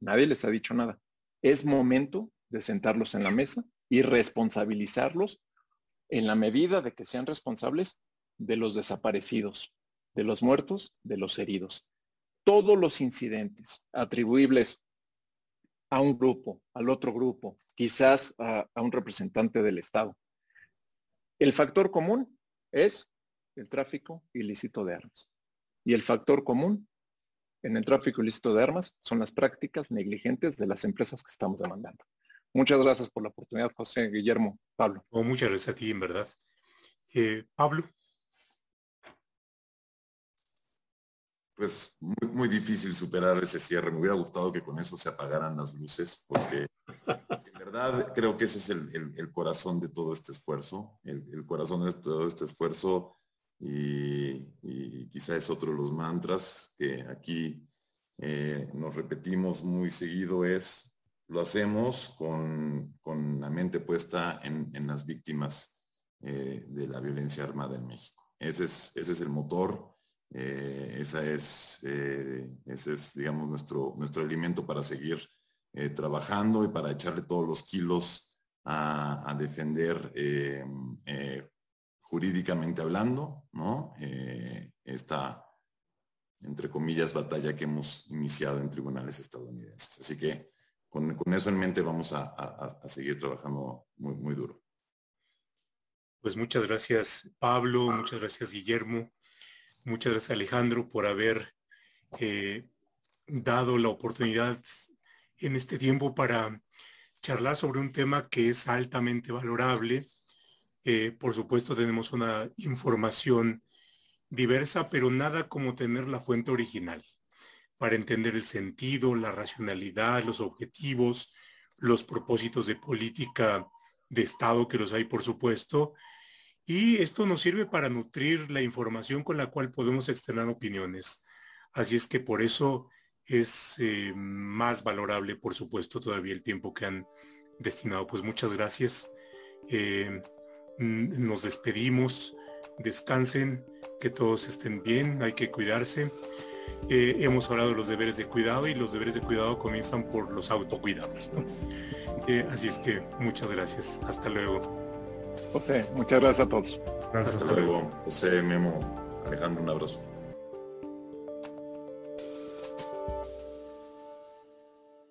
nadie les ha dicho nada. Es momento de sentarlos en la mesa y responsabilizarlos en la medida de que sean responsables de los desaparecidos, de los muertos, de los heridos. Todos los incidentes atribuibles a un grupo, al otro grupo, quizás a, un representante del Estado. El factor común es el tráfico ilícito de armas. Y el factor común en el tráfico ilícito de armas son las prácticas negligentes de las empresas que estamos demandando. Muchas gracias por la oportunidad, José Guillermo. Pablo. Oh, muchas gracias a ti, en verdad. Eh, Pablo. Pues muy, difícil superar ese cierre. Me hubiera gustado que con eso se apagaran las luces, porque en verdad creo que ese es el, corazón de todo este esfuerzo, el, corazón de todo este esfuerzo y, quizá es otro de los mantras que aquí eh, nos repetimos muy seguido es, lo hacemos con, la mente puesta en, las víctimas eh, de la violencia armada en México. Ese es, ese es el motor eh, esa es, eh, ese es, digamos, nuestro, nuestro alimento para seguir eh, trabajando y para echarle todos los kilos a, defender jurídicamente hablando, ¿no? esta, entre comillas, batalla que hemos iniciado en tribunales estadounidenses. Así que con, con eso en mente vamos a, a, seguir trabajando muy, muy duro. Pues muchas gracias, Pablo, muchas gracias, Guillermo. Muchas gracias Alejandro por haber eh, dado la oportunidad en este tiempo para charlar sobre un tema que es altamente valorable. Eh, por supuesto tenemos una información diversa, pero nada como tener la fuente original para entender el sentido, la racionalidad, los objetivos, los propósitos de política de Estado, que los hay por supuesto, y esto nos sirve para nutrir la información con la cual podemos externar opiniones. Así es que por eso es eh, más valorable, por supuesto, todavía el tiempo que han destinado. Pues muchas gracias. Eh, nos despedimos. Descansen, que todos estén bien, hay que cuidarse. Eh, hemos hablado de los deberes de cuidado y los deberes de cuidado comienzan por los autocuidados. así es que muchas gracias. Hasta luego. José, muchas gracias a todos. Hasta luego. José, Memo, Alejandro, un abrazo.